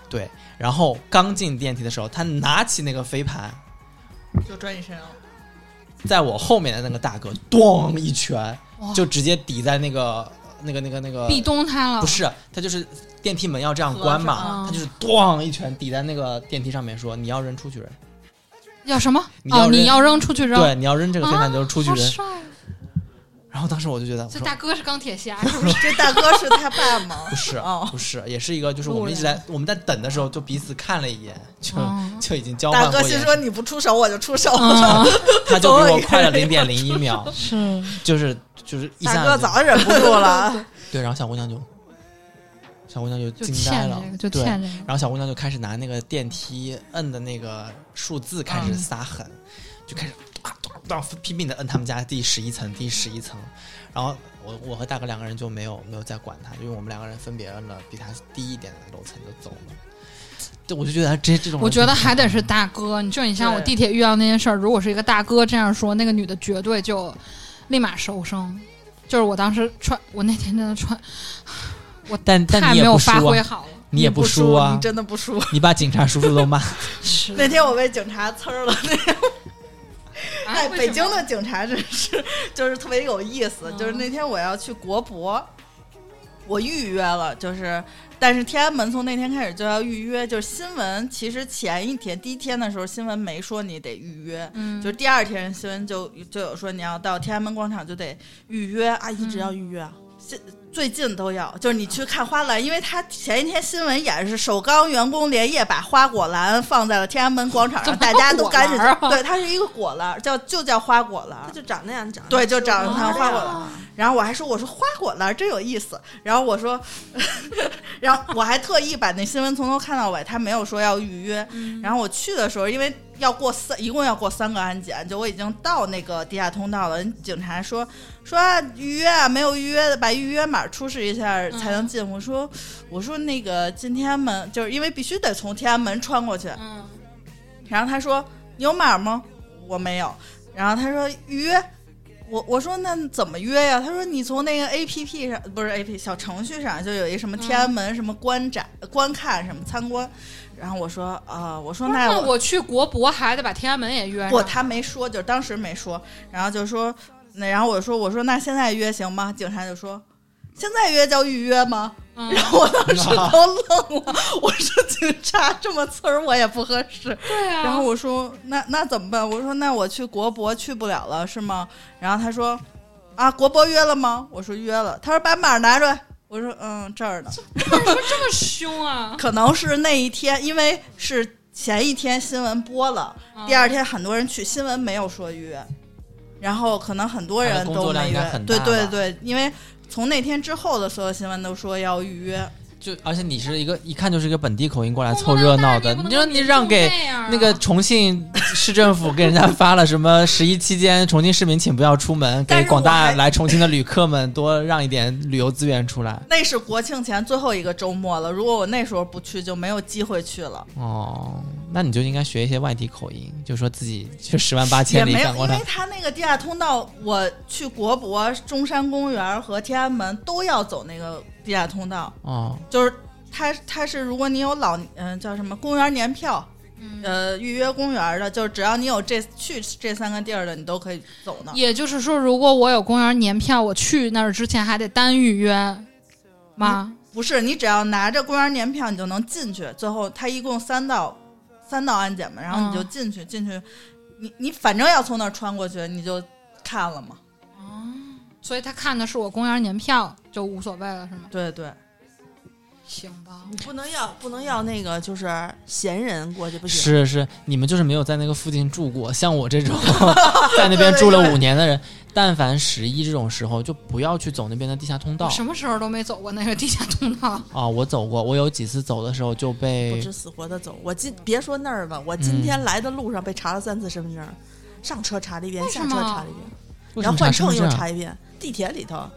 对，然后刚进电梯的时候，他拿起那个飞盘，就转你身上了。在我后面的那个大哥，咚一拳就直接抵在那个那个那个那个壁咚他了，不是，他就是电梯门要这样关嘛，他就是咣一拳抵在那个电梯上面，说你要扔出去扔，要什么？哦，你要扔出去扔，对，你要扔这个飞盘啊就是出去扔。然后当时我就觉得，这大哥是钢铁侠，是不是？这大哥是他爸吗？不是哦不是，也是一个就是我们一直在我们在等的时候就彼此看了一眼，就哦 就已经交换过大哥，心说你不出手我就出手，嗯，他就比我快了零点零一秒，是就是就是一大下子就哥早忍不住了，对，然后小姑娘就小姑娘就就惊呆了欠这个，，就对，欠这个。然后小姑娘就开始拿那个电梯摁的那个数字开始嗯撒狠，就开始啊啊啊拼命的摁他们家第十一层，第十一层。然后我我和大哥两个人就没有没有再管他，因为我们两个人分别摁了比他低一点的楼层就走了。对，我就觉得这这种，我觉得还得是大哥，你就你像我地铁遇到那件事儿，如果是一个大哥这样说，那个女的绝对就立马收声。就是我当时穿，我那天真的穿但但太没有你也不输啊，发挥好了。你也不输啊你，真的不输。你把警察叔叔都骂。是那天我被警察呲儿了，哎，北京的警察真是 就是特别有意思。嗯就是那天我要去国博，我预约了，就是但是天安门从那天开始就要预约。就是新闻其实前一天第一天的时候新闻没说你得预约，嗯，就是第二天新闻就就有说你要到天安门广场就得预约，啊，一直要预约啊，现最近都要，就是你去看花篮，因为他前一天新闻演是首钢员工连夜把花果篮放在了天安门广场上，大家都赶紧对，它是一个果篮，叫就叫花果篮它。就长那样，长对就长得像花果篮篮。然后我还说，我说花果篮真有意思。然后我说，然后我还特意把那新闻从头看到尾，他没有说要预约。然后我去的时候，因为要过三，一共要过三个安检，就我已经到那个地下通道了。人警察说说、啊、预约啊，没有预约的，把预约码出示一下才能进。我说我说那个进天安门，就是因为必须得从天安门穿过去。嗯，然后他说你有码吗？我没有。然后他说预约，我我说那怎么约呀？他说你从那个 A P P 上不是 A P 小程序上就有一什么天安门、什么观展、观看什么参观。然后我说啊、我说那那我去国博还得把天安门也约上。不，他没说，就是当时没说。然后就说那然后我说我说那现在约行吗？警察就说现在约叫预约吗？嗯，然后我当时 都愣了，我说警察这么刺儿我也不合适。对啊。然后我说那那怎么办？我说那我去国博去不了了是吗？然后他说啊国博约了吗？我说约了。他说把码拿出来。我说嗯这儿呢。为什么这么凶啊？可能是那一天，因为是前一天新闻播了，嗯第二天很多人去，新闻没有说约，然后可能很多人都没约。对对对，因为从那天之后的所有新闻都说要预约。就而且你是一个一看就是一个本地口音过来凑热闹的，你说你让给那个重庆市政府给人家发了什么 十一期间重庆市民请不要出门，给广大来重庆的旅客们多让一点旅游资源出来。那是国庆前最后一个周末了，如果我那时候不去，就没有机会去了。哦，那你就应该学一些外地口音，就说自己去十万八千里没有，赶过来因为。他那个地下通道，我去国博、中山公园和天安门都要走那个地下通道。哦，就是它它是如果你有老嗯、叫什么公园年票，嗯呃预约公园的，就是只要你有这去这三个地儿的，你都可以走呢。也就是说，如果我有公园年票，我去那儿之前还得单预约吗？不是，你只要拿着公园年票，你就能进去。最后它一共三道三道安检嘛，然后你就嗯进去，进去，你你反正要从那儿穿过去，你就看了嘛。所以他看的是我公园年票，就无所谓了，是吗？对对，行吧，你不能要不能要那个就是闲人过去不行。是是，你们就是没有在那个附近住过，像我这种在那边住了五年的人，但凡十一这种时候，就不要去走那边的地下通道我什么时候都没走过那个地下通道。啊！我走过，我有几次走的时候就被不被知死活的走。我今别说那儿吧，我今天来的路上被查了三次身份证，上车查了一遍，下为什么车查了一遍，然后换乘？又查一遍，地铁里头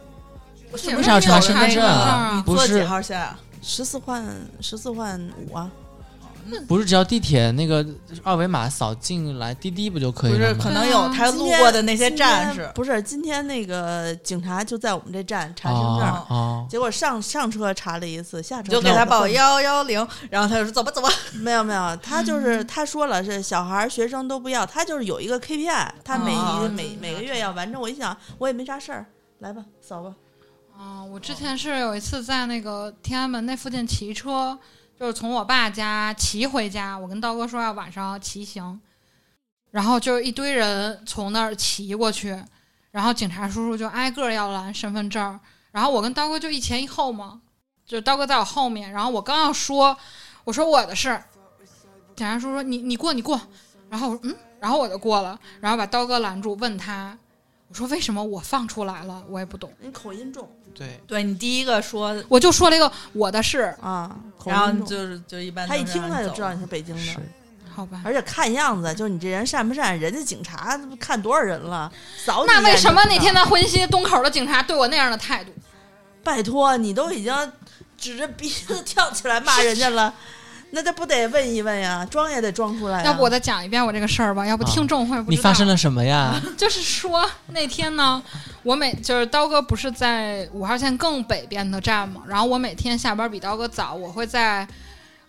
为为啥要查身份证啊坐几号线啊？十四换十四换五啊，不是只要地铁那个二维码扫进来，滴滴不就可以吗不是，了吗？可能有他路过的那些今站是。不是今天那个警察就在我们这站查身份证，哦哦，结果上上车查了一次，下车就给他报换幺幺零，然后他就说走吧走吧，没有没有，他就是嗯他说了是小孩儿学生都不要，他就是有一个 KPI，他每一、哦每每个月要完成。我一想，我也没啥事儿，来吧，扫吧。啊，我之前是有一次在那个天安门那附近骑车，就是从我爸家骑回家。我跟刀哥说要晚上骑行，然后就一堆人从那儿骑过去，然后警察叔叔就挨个要拦身份证，然后我跟刀哥就一前一后嘛，就刀哥在我后面，然后我刚要说我说我的事，警察叔叔说你你过你过，然后我说嗯，然后我就过了，然后把刀哥拦住问他。我说为什么我放出来了？我也不懂。你口音重对，对你第一个说，我就说了一个我的事，啊，口然后重。就是就一般他一听他就知道你是北京的是，好吧？而且看样子就是你这人善不善，人家警察看多少人了，扫你一那为眼就知道什么那天在婚西东口的警察对我那样的态度？拜托你都已经指着鼻子跳起来骂人家了，那这不得问一问呀？装也得装出来呀。要不我再讲一遍我这个事儿吧，要不啊听众会不知道。你发生了什么呀？就是说那天呢，我每就是刀哥不是在五号线更北边的站嘛，然后我每天下班比刀哥早，我会在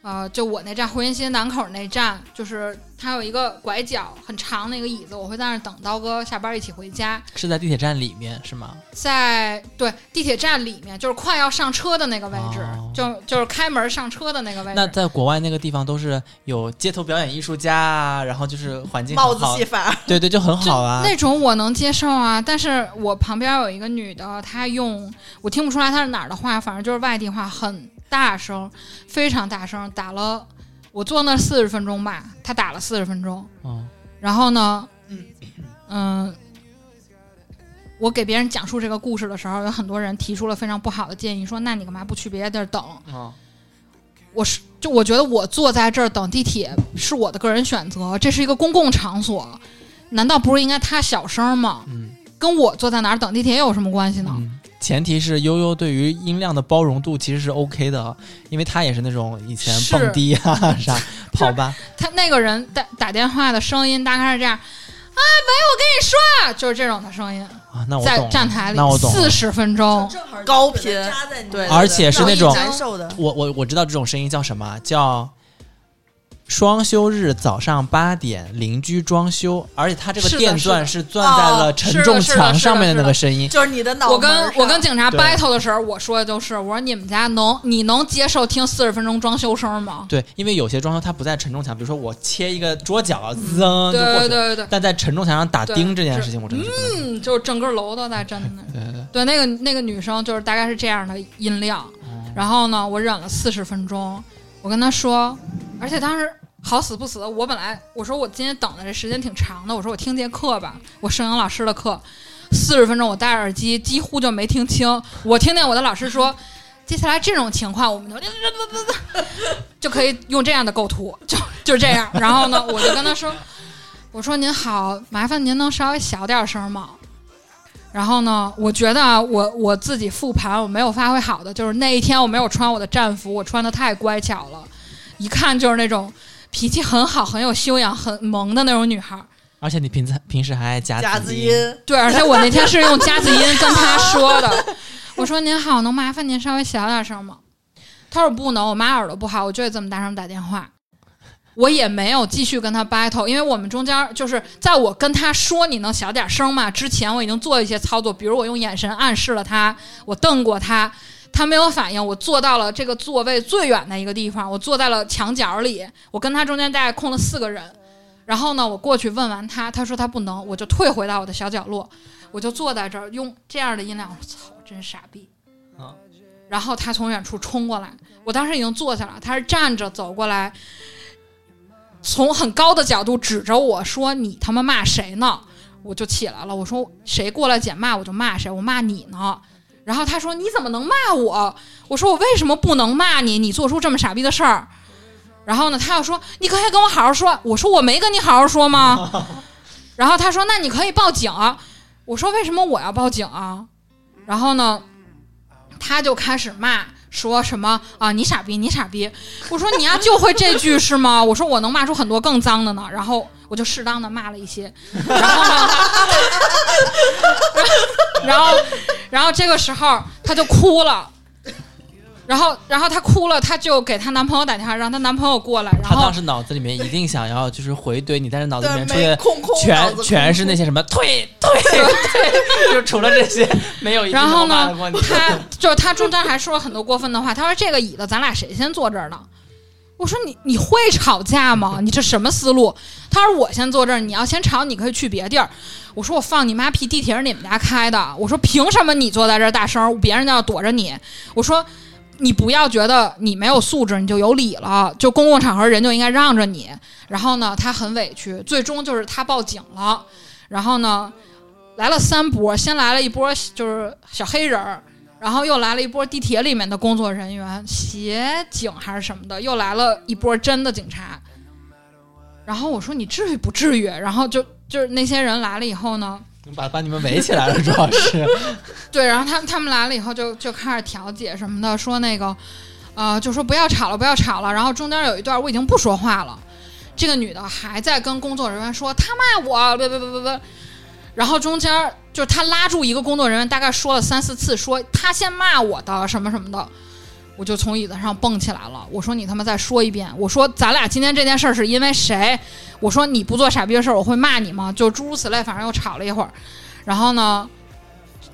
呃，就我那站回音街南口那站，就是它有一个拐角很长的一个椅子，我会在那儿等刀哥下班一起回家。是在地铁站里面是吗？在对地铁站里面，就是快要上车的那个位置，哦就就是开门上车的那个位置。那在国外那个地方都是有街头表演艺术家啊，然后就是环境很帽子好戏法，对对，就很好啊。那种我能接受啊，但是我旁边有一个女的，她用我听不出来她是哪儿的话，反正就是外地话，很大声，非常大声，打了我坐那四十分钟吧，他打了四十分钟，嗯然后呢，嗯。我给别人讲述这个故事的时候，有很多人提出了非常不好的建议，说：“那你干嘛不去别的地儿等？”嗯我是就我觉得我坐在这儿等地铁是我的个人选择，这是一个公共场所，难道不是应该他小声吗？嗯跟我坐在哪儿等地铁有什么关系呢？嗯，前提是悠悠对于音量的包容度其实是 OK 的，因为他也是那种以前蹦迪啊 啥跑吧，他那个人打打电话的声音大概是这样，啊，喂，我跟你说啊，就是这种的声音，啊，那我在懂了站台里那我懂了四十分钟，高频对而且是那种。我我我知道这种声音叫什么，叫双休日早上八点邻居装修，而且他这个电钻是钻在了哦承重墙上面的那个声音。就是你的脑我跟我跟警察对 battle 的时候，我说的就是，我说你们家能你能接受听四十分钟装修声吗？对，因为有些装修它不在承重墙，比如说我切一个桌角，噌就对过去了。对对对，但在承重墙上打钉这件事情，我真的。嗯，就是整个楼都在震的。对对对，对，那个那个女生就是大概是这样的音量，然后呢，我忍了四十分钟，我跟他说，而且当时好死不死，我本来我说我今天等的这时间挺长的，我说我听节课吧，我摄影老师的课，四十分钟我戴耳机几乎就没听清，我听见我的老师说。接下来这种情况，我们就 就可以用这样的构图，就就这样。然后呢，我就跟他说：“我说您好，麻烦您能稍微小点声吗？”然后呢，我觉得啊，我我自己复盘我没有发挥好的，就是那一天我没有穿我的战服，我穿的太乖巧了，一看就是那种脾气很好、很有修养、很萌的那种女孩儿。而且你平时平时还爱夹子夹子音，对，而且我那天是用夹子音跟她说的，我说您好，能麻烦您稍微小点声吗？她说不能，我妈耳朵不好，我就得这么大声打电话。我也没有继续跟他 battle，因为我们中间就是在我跟他说你能小点声嘛之前，我已经做一些操作，比如我用眼神暗示了他，我瞪过他，他没有反应，我坐到了这个座位最远的一个地方，我坐在了墙角里，我跟他中间大概空了四个人，然后呢，我过去问完他，他说他不能，我就退回到我的小角落，我就坐在这儿用这样的音量，我操，真傻逼啊！然后他从远处冲过来，我当时已经坐下了，他是站着走过来，从很高的角度指着我说：“你他妈骂谁呢？”我就起来了，我说：“谁过来捡骂我就骂谁，我骂你呢。”然后他说：“你怎么能骂我？”我说：“我为什么不能骂你？你做出这么傻逼的事儿。”然后呢，他又说：“你可以跟我好好说。”我说：“我没跟你好好说吗？” 然后他说：“那你可以报警啊。”我说：“为什么我要报警啊？”然后呢，他就开始骂，说什么啊你傻逼，你傻逼。我说：“你呀就会这句是吗？”我说：“我能骂出很多更脏的呢。”然后我就适当的骂了一些，然后呢，然后然后这个时候他就哭了。然后，然后她哭了，她就给她男朋友打电话，让她男朋友过来。然后她当时脑子里面一定想要就是回怼你，但是脑子里，面出现没空空，全全是那些什么退退退，就除了这些没有一然后呢得过你。，他就是他中间还说了很多过分的话。她说：“这个椅子咱俩谁先坐这儿呢？”我说你：“你会吵架吗？你这什么思路？”他说：“我先坐这儿，你要先吵，你可以去别地儿。”我说：“我放你妈屁！地铁是你们家开的。”我说：“凭什么你坐在这儿大声，别人就要躲着你？”我说。你不要觉得你没有素质，你就有理了。就公共场合，人就应该让着你。然后呢，他很委屈，最终就是他报警了。然后呢，来了三波，先来了一波就是小黑人，然后又来了一波地铁里面的工作人员，协警还是什么的，又来了一波真的警察。然后我说你至于不至于？然后就就是那些人来了以后呢，把把你们围起来了，主要是 对，然后他他们来了以后就就开始调解什么的，说那个，呃，就说不要吵了，不要吵了。然后中间有一段我已经不说话了，这个女的还在跟工作人员说他骂我，别别别别别。然后中间就是他拉住一个工作人员，大概说了三四次，说他先骂我的什么什么的。我就从椅子上蹦起来了。我说你他妈再说一遍！我说咱俩今天这件事儿是因为谁？我说你不做傻逼的事儿，我会骂你吗？就诸如此类，反正又吵了一会儿。然后呢，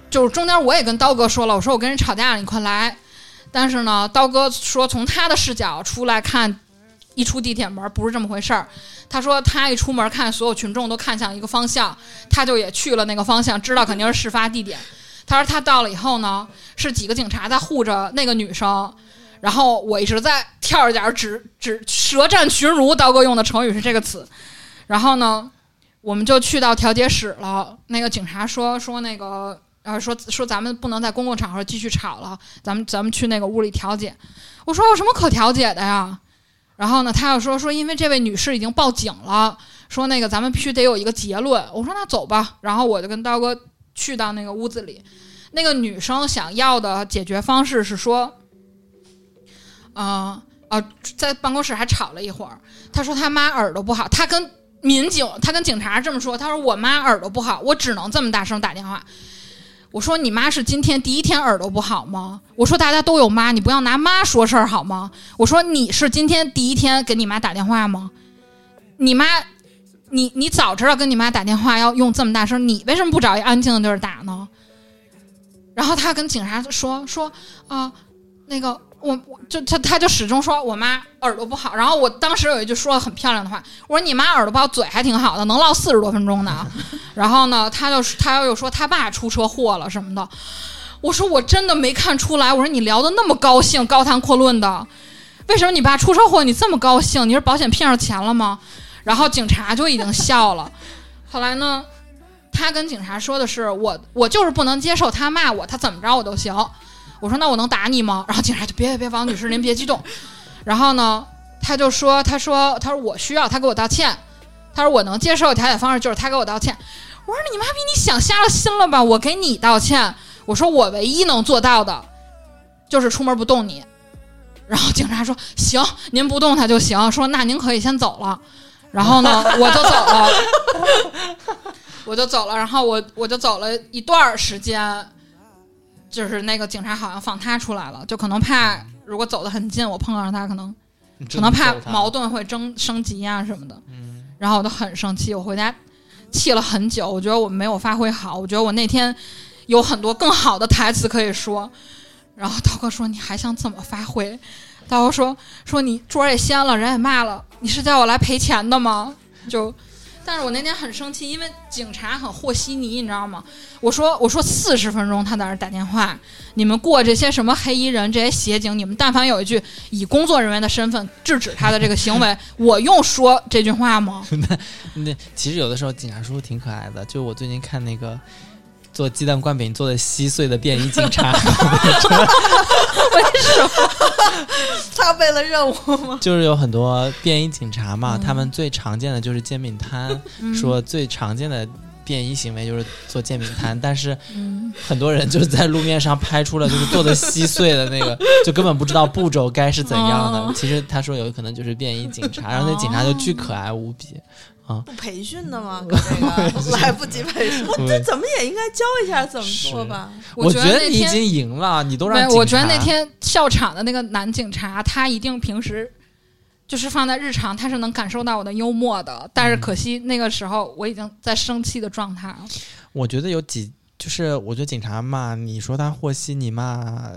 就是中间我也跟刀哥说了，我说我跟人吵架了，你快来。但是呢，刀哥说从他的视角出来看，一出地铁门不是这么回事儿。他说他一出门看所有群众都看向一个方向，他就也去了那个方向，知道肯定是事发地点。他说他到了以后呢，是几个警察在护着那个女生，然后我一直在跳着点指指舌战群儒，刀哥用的成语是这个词。然后呢，我们就去到调解室了。那个警察说说那个呃说说咱们不能在公共场合继续吵了，咱们咱们去那个屋里调解。我说有什么可调解的呀？然后呢，他又说说因为这位女士已经报警了，说那个咱们必须得有一个结论。我说那走吧。然后我就跟刀哥去到那个屋子里，那个女生想要的解决方式是说，啊、啊，在办公室还吵了一会儿。她说她妈耳朵不好，她跟民警，她跟警察这么说，她说我妈耳朵不好，我只能这么大声打电话。我说你妈是今天第一天耳朵不好吗？我说大家都有妈，你不要拿妈说事儿好吗？我说你是今天第一天给你妈打电话吗？你妈，你你早知道跟你妈打电话要用这么大声，你为什么不找一安静的地儿打呢？然后他跟警察说说啊、那个我我就他他就始终说我妈耳朵不好，然后我当时有一句说的很漂亮的话，我说你妈耳朵不好，嘴还挺好的，能唠四十多分钟呢。然后呢，他就他又说他爸出车祸了什么的。我说我真的没看出来，我说你聊的那么高兴，高谈阔论的，为什么你爸出车祸你这么高兴？你是保险骗上钱了吗？然后警察就已经笑了。后来呢，他跟警察说的是我我就是不能接受他骂我，他怎么着我都行。我说那我能打你吗？然后警察就别别别，王女士您别激动。然后呢，他就说他说他说我需要他给我道歉，他说我能接受调解方式就是他给我道歉。我说你妈逼你想瞎了心了吧？我给你道歉。我说我唯一能做到的，就是出门不动你。然后警察说行，您不动他就行。说那您可以先走了。然后呢，我就走了，我就走了。然后我我就走了一段儿时间，就是那个警察好像放他出来了，就可能怕如果走得很近，我碰上他，可能可能怕矛盾会争升级啊什么的。嗯，然后我就很生气，我回家气了很久，我觉得我没有发挥好，我觉得我那天有很多更好的台词可以说。然后涛哥说：“你还想怎么发挥？”涛哥说：“说你桌也掀了，人也骂了，你是叫我来赔钱的吗？”就，但是我那天很生气，因为警察很和稀泥，你知道吗？我说我说四十分钟他在那儿打电话，你们过这些什么黑衣人这些协警，你们但凡有一句以工作人员的身份制止他的这个行为，我用说这句话吗？那其实有的时候警察叔叔挺可爱的，就我最近看那个。做鸡蛋灌饼做的稀碎的便衣警察，为什么 他为了任务吗？就是有很多便衣警察嘛，嗯他们最常见的就是煎饼摊，嗯说最常见的便衣行为就是做煎饼摊，但是嗯，很多人就是在路面上拍出了就是做的稀碎的那个，就根本不知道步骤该是怎样的。哦其实他说有可能就是便衣警察，然后那警察就巨可爱无比。不培训的吗？搞这个来不及培训。我这怎么也应该教一下怎么说吧？我觉得你已经赢了，你都让我觉得那天笑场的那个男警察，他一定平时就是放在日常，他是能感受到我的幽默的。但是可惜那个时候我已经在生气的状态了。我觉得有几，就是我觉得警察嘛，你说他和稀泥嘛，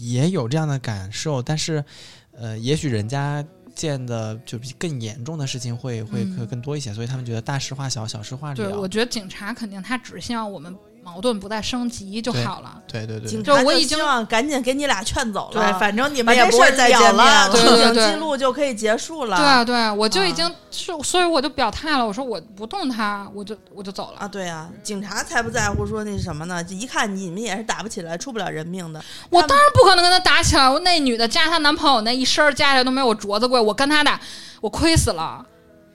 也有这样的感受，但是，呃，也许人家见的就比更严重的事情会会嗯会更多一些，所以他们觉得大事化小，小事化对，了。我觉得警察肯定他只希望我们矛盾不再升级就好了。对对对警察就我已经希望赶紧给你俩劝走了对，了，反正你们也不会再见面了，对对对记录就可以结束了。对啊，对啊，我就已啊经是，所以我就表态了，我说我不动他，我就我就走了。啊，对啊，警察才不在乎说那什么呢？一看你们也是打不起来、出不了人命的。我当然不可能跟他打起来，我那女的加她男朋友那一身儿加起来都没有我镯子贵，我跟他打，我亏死了。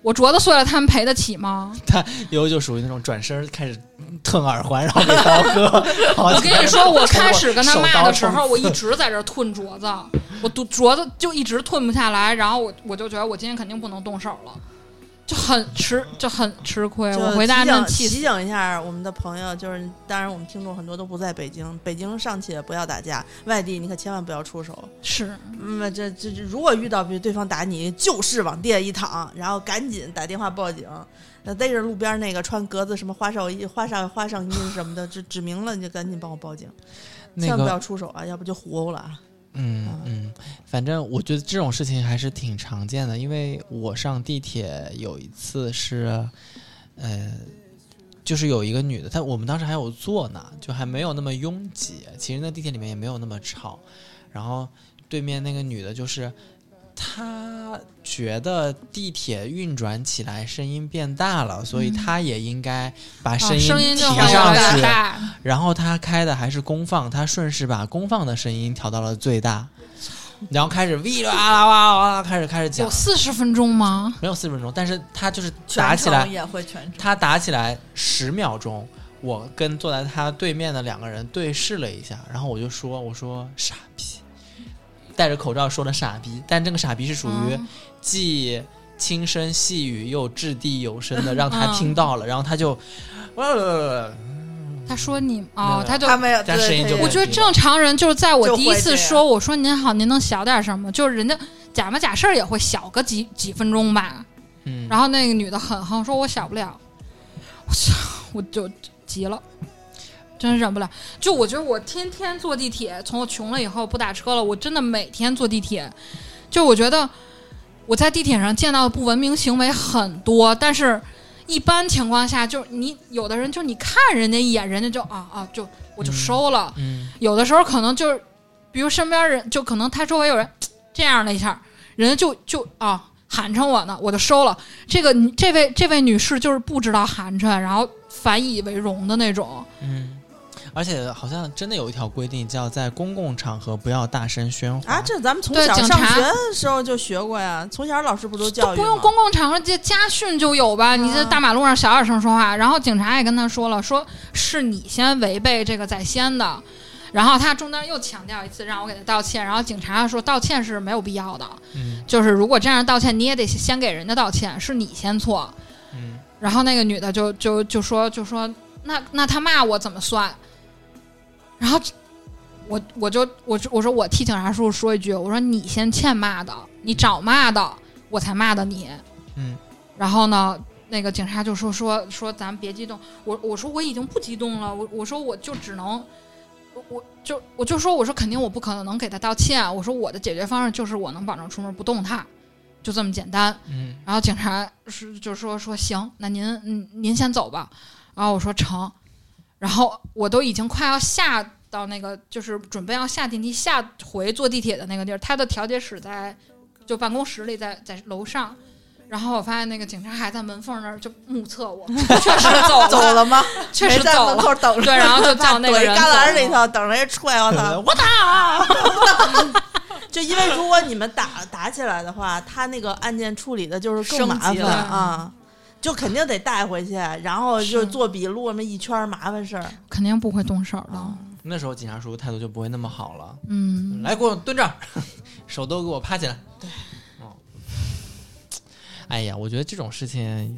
我镯子碎了，他们赔得起吗？他以后就属于那种转身开始吞耳环，然后给刀割。我我跟你说，我开始跟他骂的时候，我一直在这儿吞镯子，我都镯子就一直吞不下来，然后我我就觉得我今天肯定不能动手了。就很吃就很吃亏。我回答提醒真气。提醒一下我们的朋友，就是当然我们听众很多都不在北京，北京尚且不要打架，外地你可千万不要出手。是，嗯，这这这，如果遇到比对方打你，就是往地下一躺，然后赶紧打电话报警。那逮着路边那个穿格子什么花哨衣、花哨花上衣什么的，就指明了，你就赶紧帮我报警，那千万不要，出手啊，要不就糊了啊。嗯嗯，反正我觉得这种事情还是挺常见的，因为我上地铁有一次是，呃，就是有一个女的，她我们当时还有座呢，就还没有那么拥挤，其实那地铁里面也没有那么吵，然后对面那个女的就是。她觉得地铁运转起来声音变大了，所以他也应该把声音提上去。然后他开的还是公放，他顺势把公放的声音调到了最大，然后开始哇啦哇啦哇啦开始开始讲有，四十分钟吗？没有四十分钟，但是他就是打起来，也会全程。他打起来十秒钟，我跟坐在他对面的两个人对视了一下，然后我就说我说傻逼，戴着口罩说的傻逼，但这个傻逼是属于嗯。既轻声细语又掷地有声的，让他嗯听到了，然后他就。他说你没哦，他就他没有，对但声音就我觉得正常人就是在我第一次说我说您好，您能小点声吗？就是人家假模假式儿也会小个几几分钟吧。嗯，然后那个女的很横，说我小不了，我操，我就急了，真忍不了。就我觉得我天天坐地铁，从我穷了以后不打车了，我真的每天坐地铁。就我觉得我在地铁上见到的不文明行为很多，但是一般情况下，就你有的人就你看人家一眼，人家就啊啊就我就收了。嗯有的时候可能就是，比如身边人，就可能他周围有人这样了一下，人家就就啊寒碜我呢，我就收了。这个这位这位女士就是不知道寒碜，然后反以为荣的那种。嗯，而且好像真的有一条规定，叫在公共场合不要大声喧哗啊，这咱们从小警察上学的时候就学过呀，从小老师不都教育不用公共场合，这家训就有吧？你这大马路上小点声说话，然后警察也跟他说了，说是你先违背这个在先的。然后他中间又强调一次，让我给他道歉。然后警察说道歉是没有必要的，嗯就是如果这样道歉，你也得先给人家道歉，是你先错。嗯然后那个女的就就就说就说那那他骂我怎么算？然后我我就我就我说我替警察叔叔说一句，我说你先欠骂的，你找骂的，我才骂的你。嗯然后呢，那个警察就说说说咱别激动，我我说我已经不激动了，我我说我就只能。我我就我就说我说肯定我不可能能给他道歉，我说我的解决方式就是我能保证出门不动他，就这么简单。嗯然后警察是就说说行，那您嗯您先走吧。然后我说成，然后我都已经快要下到那个就是准备要下电梯下回坐地铁的那个地儿，他的调解室在就办公室里在在楼上。然后我发现那个警察还在门缝那儿就目测我，确实走了，走了吗？确实在门。口等着。对，然后就 叫那个人旮旯里头等着人踹我操！我打，就因为如果你们打打起来的话，他那个案件处理的就是更麻烦啊，就肯定得带回去，然后就做笔录那么一圈麻烦事儿。肯定不会动手的。那时候警察叔叔态度就不会那么好了。嗯，来，给我蹲这儿，手都给我趴起来。对，哦，哎呀，我觉得这种事情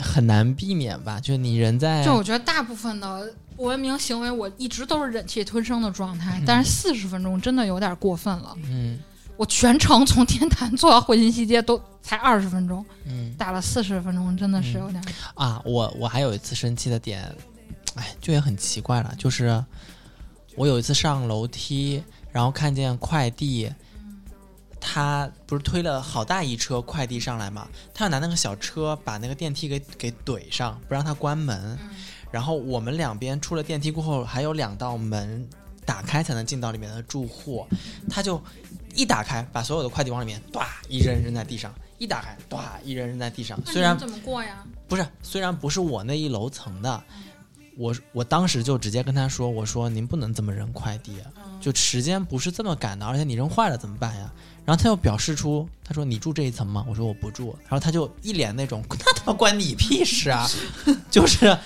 很难避免吧？就你人在就我觉得大部分的不文明行为，我一直都是忍气吞声的状态，嗯但是四十分钟真的有点过分了。嗯我全程从天坛坐到汇金西街都才二十分钟，嗯打了四十分钟，真的是有点。啊，我我还有一次生气的点，哎，就也很奇怪了，就是我有一次上楼梯，然后看见快递。他不是推了好大一车快递上来嘛？他要拿那个小车把那个电梯给给怼上，不让他关门。然后我们两边出了电梯过后，还有两道门打开才能进到里面的住户，他就一打开，把所有的快递往里面唰一扔扔在地上，一打开唰一扔扔在地上。虽然怎么过呀？不是，虽然不是我那一楼层的，我我当时就直接跟他说，我说您不能这么扔快递，就时间不是这么赶的，而且你扔坏了怎么办呀？然后他又表示出，他说你住这一层吗？我说我不住，然后他就一脸那种那他妈关你屁事啊，就是，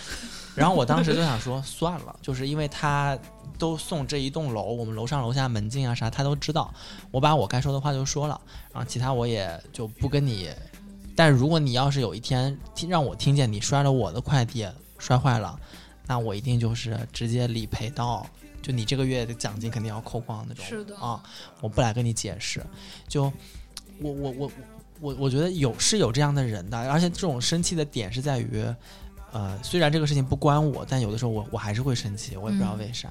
然后我当时就想说算了，就是因为他都送这一栋楼，我们楼上楼下门禁啊啥他都知道，我把我该说的话就说了，然后其他我也就不跟你但如果你要是有一天听让我听见你摔了我的快递摔坏了，那我一定就是直接理赔到，就你这个月的奖金肯定要扣光那种。是的啊，我不来跟你解释。就我我我我我觉得有是有这样的人的，而且这种生气的点是在于，呃，虽然这个事情不关我，但有的时候我我还是会生气，我也不知道嗯为啥。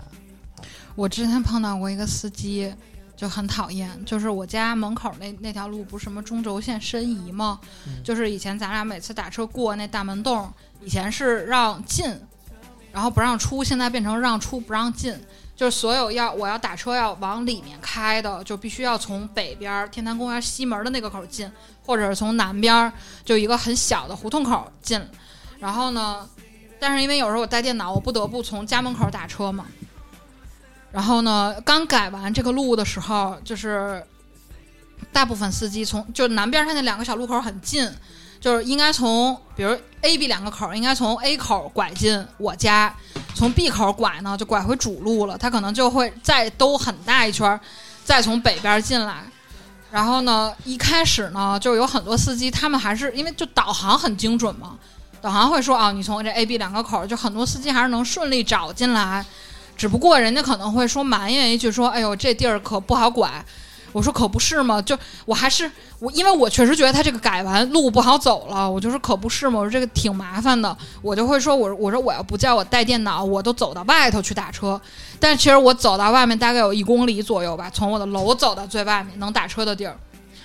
我之前碰到过一个司机，就很讨厌，就是我家门口那那条路不是什么中轴线申遗吗？嗯就是以前咱俩每次打车过那大门洞，以前是让进，然后不让出，现在变成让出不让进。就是所有要我要打车要往里面开的，就必须要从北边天坛公园西门的那个口进，或者是从南边就一个很小的胡同口进。然后呢，但是因为有时候我带电脑，我不得不从家门口打车嘛。然后呢，刚改完这个路的时候，就是大部分司机从就南边儿它那两个小路口很近，就是应该从比如 A、B 两个口，应该从 A 口拐进我家，从 B 口拐呢就拐回主路了，他可能就会再兜很大一圈儿，再从北边进来。然后呢，一开始呢，就有很多司机，他们还是因为就导航很精准嘛，导航会说啊，你从这 A、B 两个口，就很多司机还是能顺利找进来。只不过人家可能会说埋怨一句说，哎呦，这地儿可不好拐。我说可不是嘛，就我还是我，因为我确实觉得他这个改完路不好走了，我就说可不是嘛，我说这个挺麻烦的，我就会说我我说我要不叫我带电脑，我都走到外头去打车，但其实我走到外面大概有一公里左右吧，从我的楼走到最外面能打车的地儿，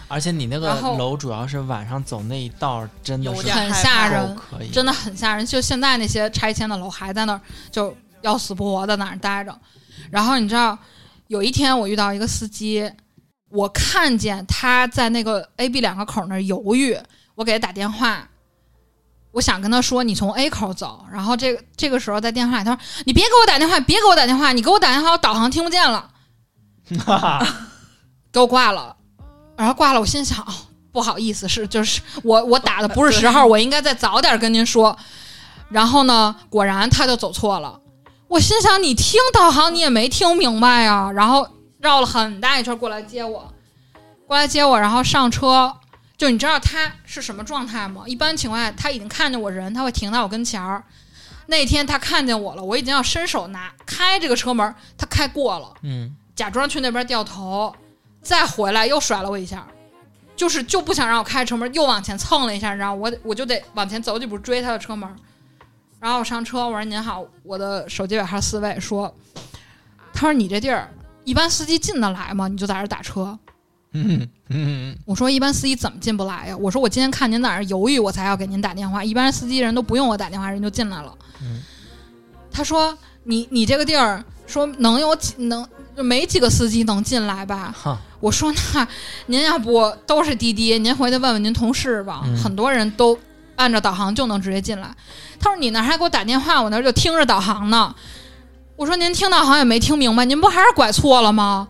而且你那个楼主要是晚上走那一道儿，真的是很有点吓人真的很吓人。就现在那些拆迁的楼还在那儿就要死不活的在那儿待着。然后你知道，有一天我遇到一个司机，我看见他在那个 A、B 两个口那儿犹豫，我给他打电话。我想跟他说，你从 A 口走，然后这个这个时候在电话里，他说：“你别给我打电话，别给我打电话，你给我打电话，我导航听不见了。”给我挂了，然后挂了，我心想，哦，不好意思，是就是我我打的不是时候，我应该再早点跟您说。然后呢，果然他就走错了。我心想，你听导航你也没听明白呀。然后绕了很大一圈过来接我，过来接我，然后上车。就你知道他是什么状态吗？一般情况下，他已经看见我人，他会停在我跟前儿。那天他看见我了，我已经要伸手拿开这个车门，他开过了。嗯，假装去那边掉头，再回来又甩了我一下，就是就不想让我开车门，又往前蹭了一下，然后我我就得往前走几步追他的车门。然后我上车，我说您好，我的手机尾号四位，说，他说你这地儿一般司机进得来吗？你就在这儿打车。嗯嗯，我说一般司机怎么进不来呀？我说我今天看您在那儿犹豫，我才要给您打电话。一般司机人都不用我打电话，人就进来了。嗯他说你你这个地儿说能有几能没几个司机能进来吧？我说那您要不都是滴滴，您回去问问您同事吧，嗯很多人都按照导航就能直接进来。他说你那儿还给我打电话，我那儿就听着导航呢。我说您听导航也没听明白，您不还是拐错了吗？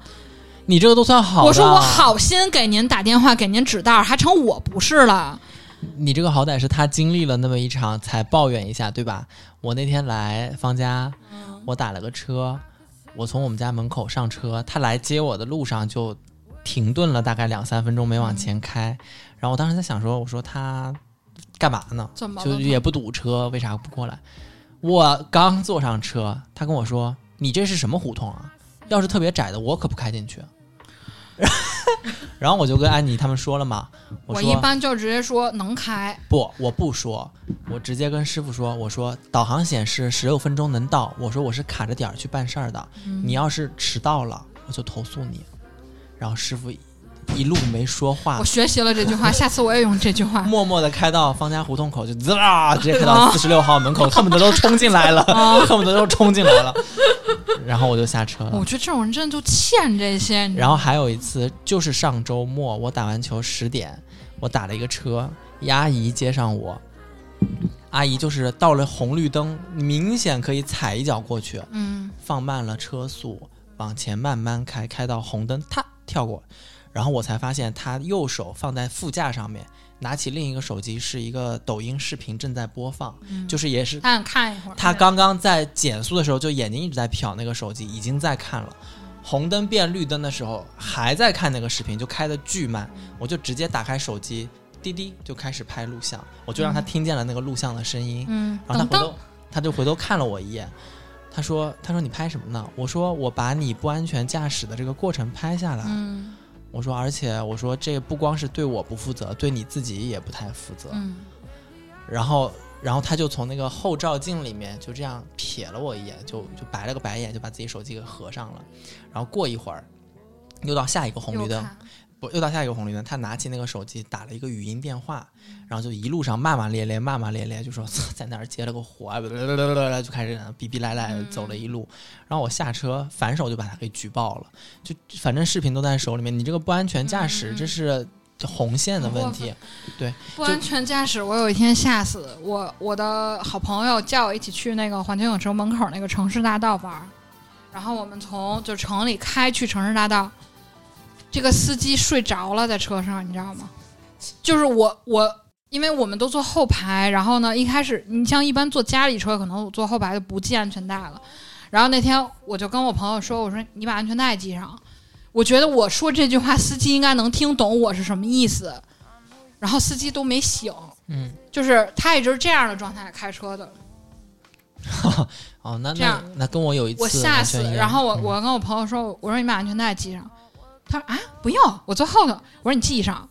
你这个都算好的。我说我，好心给您打电话，给您指道，还成我不是了。你这个好歹是他经历了那么一场才抱怨一下，对吧？我那天来方家，我打了个车，我从我们家门口上车，他来接我的路上就停顿了大概两三分钟没往前开，然后我当时在想说，我说他干嘛呢？怎么？就也不堵车，为啥不过来？我刚坐上车，他跟我说：“你这是什么胡同啊？要是特别窄的，我可不开进去。”然后我就跟安妮他们说了嘛，说我一般就直接说能开，不，我不说，我直接跟师傅说，我说导航显示十六分钟能到，我说我是卡着点儿去办事儿的，嗯你要是迟到了，我就投诉你。然后师傅一路没说话我，学习了这句话，下次我也用这句话。默默的开到方家胡同口，就滋啦，直接开到四十六号门口，恨不得都冲进来了，恨不得都冲进来了。然后我就下车了我。觉得这种人真的就欠这些。然后还有一次，就是上周末，我打完球十点，我打了一个车，一阿姨接上我，阿姨就是到了红绿灯，明显可以踩一脚过去，嗯，放慢了车速，往前慢慢开，开到红灯，啪跳过，然后我才发现他右手放在副驾上面，拿起另一个手机是一个抖音视频正在播放，嗯就是也是他想看一会儿。他刚刚在减速的时候，就眼睛一直在瞟那个手机，已经在看了。红灯变绿灯的时候，还在看那个视频，就开的巨慢。我就直接打开手机，滴滴就开始拍录像，我就让他听见了那个录像的声音，嗯，然后他回头，他就回头看了我一眼，他说：“他说你拍什么呢？”我说：“我把你不安全驾驶的这个过程拍下来。嗯我说：“而且我说这不光是对我不负责，对你自己也不太负责。嗯然后，然后他就从那个后照镜里面就这样瞥了我一眼，就就白了个白眼，就把自己手机给合上了。然后过一会儿，又到下一个红绿灯，不，又到下一个红绿灯，他拿起那个手机打了一个语音电话，然后就一路上骂骂咧咧，骂骂咧咧，就说 在那儿接了个活啊，就开始逼逼赖赖走了一路。然后我下车反手就把他给举报了，就反正视频都在手里面，你这个不安全驾驶，嗯这是红线的问题。对不安全驾驶，我有一天吓死我，我的好朋友叫我一起去那个环球影城门口那个城市大道玩，然后我们从就城里开去城市大道，这个司机睡着了在车上，你知道吗？就是我我，因为我们都坐后排，然后呢，一开始你像一般坐家里车，可能我坐后排就不系安全带了，然后那天我就跟我朋友说，我说你把安全带系上。我觉得我说这句话，司机应该能听懂我是什么意思，然后司机都没醒，嗯，就是他一直是这样的状态开车的，哦，那那这样那跟我有一次我吓死然后我嗯。我跟我朋友说，我说你把安全带系上，他说啊不用，我坐后头。我说你系上，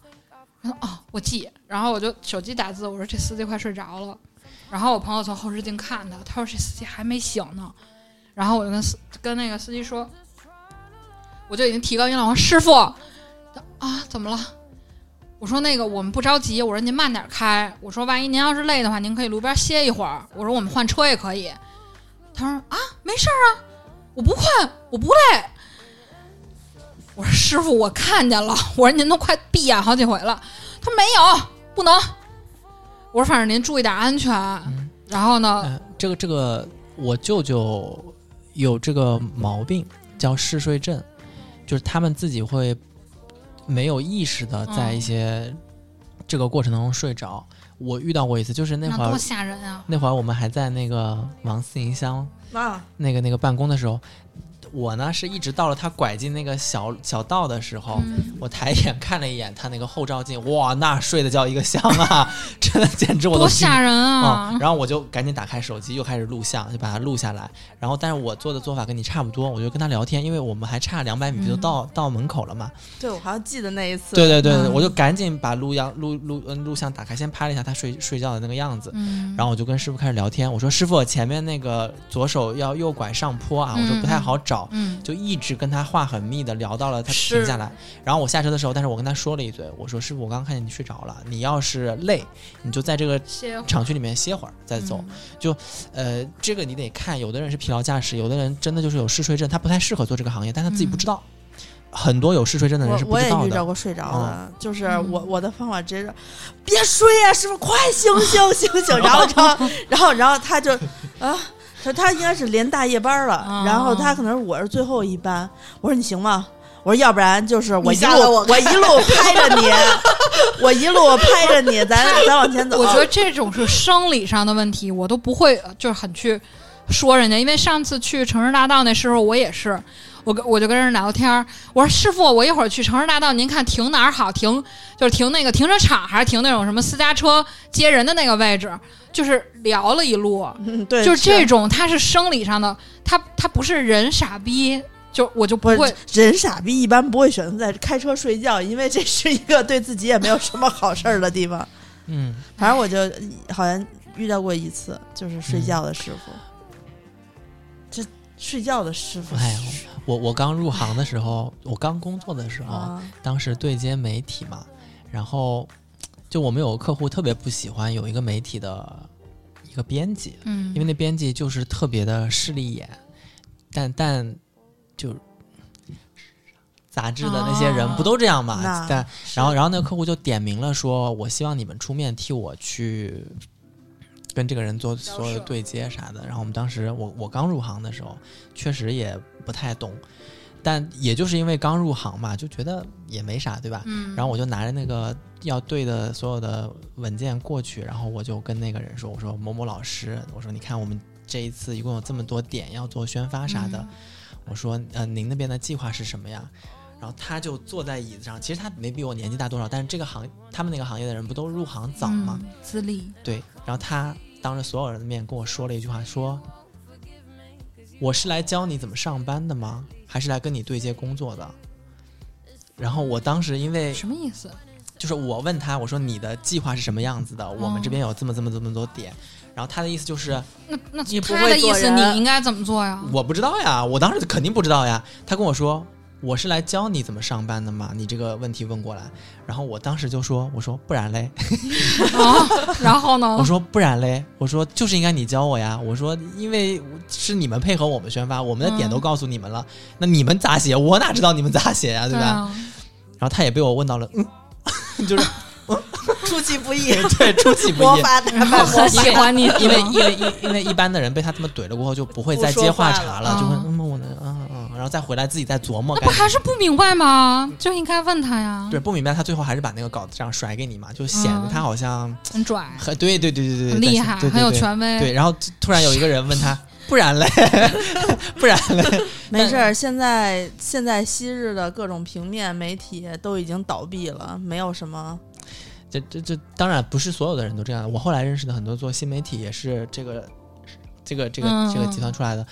他说哦我系。然后我就手机打字，我说这司机快睡着了。然后我朋友从后视镜看他，他说这司机还没醒呢。然后我就跟司跟那个司机说，我就已经提高音了，我说师傅啊怎么了？我说那个我们不着急，我说您慢点开。我说万一您要是累的话，您可以路边歇一会儿。我说我们换车也可以。他说啊没事儿啊，我不困，我不累。我说师傅，我看见了。我说您都快闭眼好几回了。他说没有，不能。我说反正您注意点安全。然后呢，嗯，这个这个，我舅舅有这个毛病，叫嗜睡症，就是他们自己会没有意识的在一些这个过程当中睡着。我遇到过一次，就是那会儿那多吓人啊！那会儿我们还在那个王思营乡啊，那个那个办公的时候，我呢是一直到了他拐进那个小小道的时候，嗯我抬眼看了一眼他那个后照镜，哇，那睡得叫一个香啊，真的简直我都多吓人啊、啊！然后我就赶紧打开手机，又开始录像，就把它录下来。然后，但是我做的做法跟你差不多，我就跟他聊天，因为我们还差两百米就嗯到、到门口了嘛。对我好像记得那一次，对对对，嗯我就赶紧把录像录录嗯录像打开，先拍了一下他睡睡觉的那个样子。嗯，然后我就跟师傅开始聊天，我说师傅前面那个左手要右拐上坡啊，我说不太好找，嗯就一直跟他话很密的聊到了他停下来。然后我下车的时候，但是我跟他说了一嘴，我说师傅，我刚刚看见你睡着了，你要是累，你就在这个厂区里面歇会儿再走。嗯呃，这个你得看，有的人是疲劳驾驶，有的人真的就是有嗜睡症，他不太适合做这个行业，但他自己不知道。很多有嗜睡症的人是不我我也遇到知道的。过睡着的，就是嗯我我的方法直接是别睡呀、师傅快醒醒醒醒，然后然后然后然后他就啊。他他应该是连大夜班了，啊然后他可能是我是最后一班。我说你行吗？我说要不然就是我一路我我一路拍着你，我一路拍着你，咱咱往前走。我觉得这种是生理上的问题，我都不会呃就是很去说人家，因为上次去城市大道那时候我也是，我跟我就跟人聊天儿，我说师傅，我一会儿去城市大道，您看停哪儿好？停就是停那个停车场，还是停那种什么私家车接人的那个位置？就是聊了一路，嗯对，就是这种，他是生理上的，他他不是人傻逼，就我就不不会是人傻逼，一般不会选择在开车睡觉，因为这是一个对自己也没有什么好事儿的地方。嗯，反正我就好像遇到过一次，就是睡觉的师傅。这睡觉的师傅，哎我我刚入行的时候，我刚工作的时候，啊，当时对接媒体嘛，然后就我们有个客户特别不喜欢有一个媒体的一个编辑，嗯，因为那编辑就是特别的势利眼，但但就杂志的那些人哦不都这样嘛？那但然后然后那个客户就点名了说，我希望你们出面替我去跟这个人做所有的对接啥的。然后我们当时我我刚入行的时候，确实也不太懂，但也就是因为刚入行嘛，就觉得也没啥，对吧？嗯，然后我就拿着那个要对的所有的文件过去，然后我就跟那个人说：“我说某某老师，我说你看我们这一次一共有这么多点要做宣发啥的，嗯我说呃您那边的计划是什么呀？”然后他就坐在椅子上，其实他没比我年纪大多少，但是这个行他们那个行业的人不都入行早吗？嗯资历，对，然后他当着所有人的面跟我说了一句话，说：“我是来教你怎么上班的吗？还是来跟你对接工作的？”然后我当时因为什么意思？就是我问他，我说你的计划是什么样子的？我们这哦边有这么这么这么多点，然后他的意思就是那那你不他的意思，会你应该怎么做呀？我不知道呀，我当时肯定不知道呀。他跟我说我是来教你怎么上班的嘛，你这个问题问过来，然后我当时就说我说不然嘞，啊，然后呢？我说不然嘞，我说就是应该你教我呀，我说因为是你们配合我们宣发，我们的点都嗯告诉你们了，那你们咋写，我哪知道你们咋写呀，对吧？啊，然后他也被我问到了，嗯，就是出其不意，对出其不意。魔法打败魔很喜法。欢你，因为因为因因为一般的人被他这么怼了过后，就不会再接话茬了，就会嗯嗯我能嗯嗯，然后再回来自己再琢磨。那不还是不明白吗？就应该问他呀。对，不明白，他最后还是把那个稿子这样甩给你嘛，就显得嗯他好像很拽，很对对对对对，厉害，对对对很有权威。对，然后突然有一个人问他，不然嘞，不然嘞，没事儿，现在现在昔日的各种平面媒体都已经倒闭了，没有什么。这这这当然不是所有的人都这样。我后来认识的很多做新媒体也是这个这个这个嗯这个集团出来的，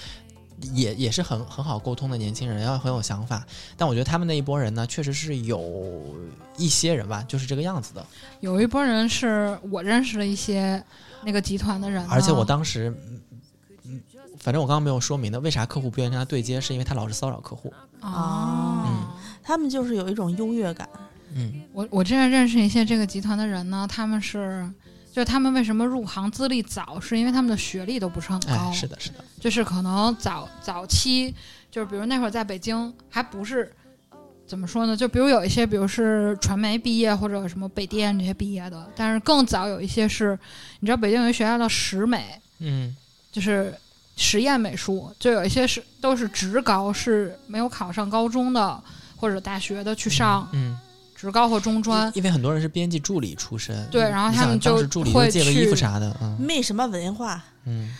也也是很很好沟通的年轻人，要很有想法。但我觉得他们那一波人呢，确实是有一些人吧，就是这个样子的。有一波人是我认识了一些那个集团的人呢，而且我当时。嗯嗯反正我刚刚没有说明的，为啥客户不愿意跟他对接，是因为他老是骚扰客户。啊，嗯他们就是有一种优越感，嗯我我之前认识一些这个集团的人呢，他们是。就是他们为什么入行资历早，是因为他们的学历都不是很高，哎，是的，是的，就是可能早早期，就是比如那会儿在北京还不是怎么说呢？就比如有一些，比如是传媒毕业或者什么北电这些毕业的，但是更早有一些是，你知道北京有一学校叫实美，嗯就是实验美术，就有一些是都是职高，是没有考上高中的或者大学的去上嗯，职高和中专。因为很多人是编辑助理出身，对然后他们就当时助理会借个衣服去啥的，嗯没什么文化。嗯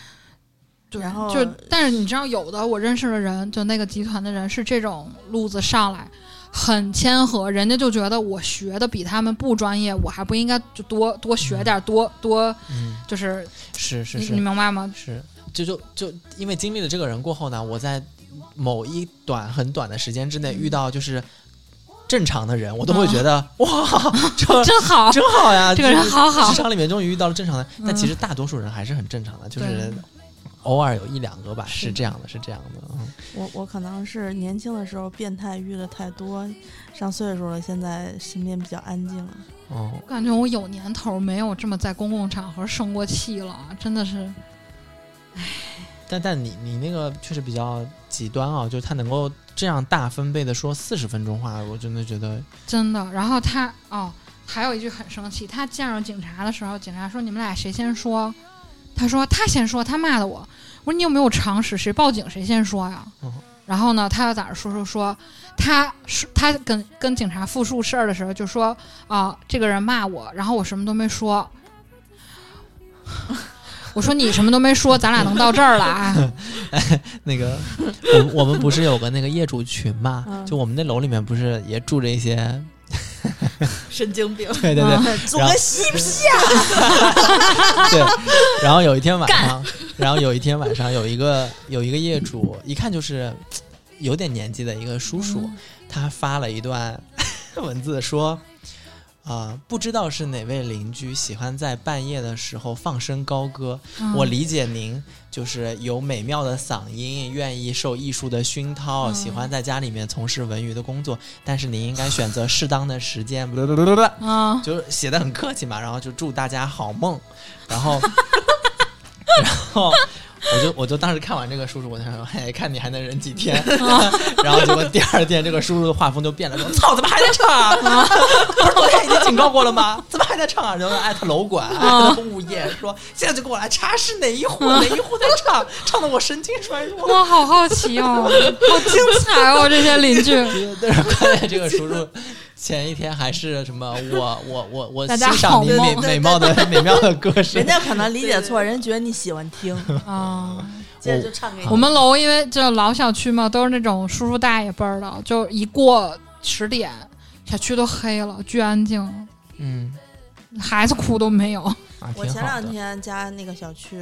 对，然后就但是你知道，有的我认识的人，就那个集团的人是这种路子上来，很谦和，人家就觉得我学的比他们不专业，我还不应该就多多学点儿，多多嗯，就是是是你你明白吗？是，就就就因为经历了这个人过后呢，我在某一短很短的时间之内遇到就是正常的人，我都会觉得、哇，这真好，真好呀，这个人好好。职场里面终于遇到了正常的，但嗯。其实大多数人还是很正常的，就是偶尔有一两个吧，是是。这样的，是这样的，嗯。我我可能是年轻的时候变态遇的太多，上岁数了，现在身边比较安静了。哦，我感觉我有年头没有这么在公共场合生过气了，真的是。但但你你那个确实比较极端啊，就是他能够这样大分贝的说四十分钟话，我真的觉得真的。然后他哦，还有一句很生气，他见着警察的时候，警察说你们俩谁先说？他说他先说，他骂的我。我说你有没有常识？谁报警谁先说呀？嗯然后呢，他又在那说说说，他说他跟跟警察复述事儿的时候就说啊、这个人骂我，然后我什么都没说。我说你什么都没说，咱俩能到这儿了啊？那个，我们我们不是有个那个业主群嘛？嗯就我们那楼里面不是也住着一些，神经病。对对对、嗯组个嬉皮啊！对。然后有一天晚上，然后有一天晚上有一个有一个业主，一看就是有点年纪的一个叔叔，他发了一段文字说。啊、不知道是哪位邻居喜欢在半夜的时候放声高歌，嗯我理解您就是有美妙的嗓音，愿意受艺术的熏陶，嗯喜欢在家里面从事文娱的工作，但是您应该选择适当的时间，嗯，就是写的很客气嘛，然后就祝大家好梦，然后，然后。我就我就当时看完这个叔叔，我就想说，嘿，看你还能忍几天。然后结果第二天，这个叔叔的画风就变了，说：“ 操，怎么还在唱啊？不是昨天已经警告过了吗？怎么还在唱啊？”然后艾特楼管，艾特物业，说现在就给我来查是哪一户，哪一户在唱，唱的我神经衰弱。我好好奇哦，好精彩哦，这些邻居。但是关键这个叔叔前一天还是什么，我我我我大家欣赏您好美美貌的 美妙的歌声人。家可能理解错，人觉得你喜欢听，啊，接着就唱给你。我们楼因为这老小区嘛，都是那种叔叔大爷辈儿的，就一过十点，小区都黑了，巨安静，嗯孩子哭都没有。啊，我前两。天家那个小区，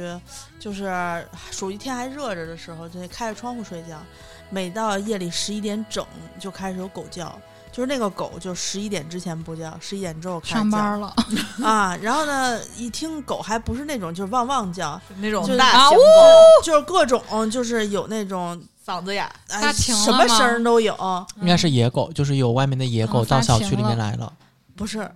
就是属于天还热着的时候，就得开着窗户睡觉。每到夜里十一点整，就开始有狗叫，就是那个狗就十一点之前不叫，十一点之后开始叫上班了，啊。然后呢，一听狗还不是那种就是汪汪叫，那种大型狗，就是各种就是有那种嗓子哑。什么声儿都有，应该是野狗，就是有外面的野狗嗯到小区里面来了。不是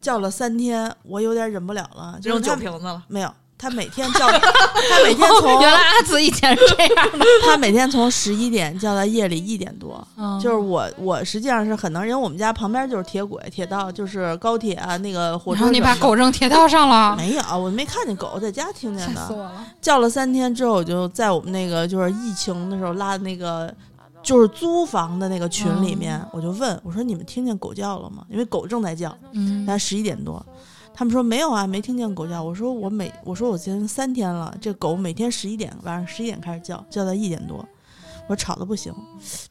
叫了三天，我有点忍不了了。就扔酒瓶子了，没有，他每天叫，他每天从原来阿紫以前是这样的，他每天从十一点叫到夜里一点多。嗯就是我，我实际上是很能，因为我们家旁边就是铁轨、铁道，就是高铁啊，那个火车你把狗扔铁道上了，没有，我没看见狗，在家听见的。叫了三天之后，我就在我们那个就是疫情的时候拉的那个就是租房的那个群里面，我就问我说：“你们听见狗叫了吗？”因为狗正在叫，嗯，但十一点多。他们说没有啊，没听见狗叫。我说我每我说我今天三天了，这狗每天十一点晚上十一点开始叫，叫到一点多，我说吵的不行。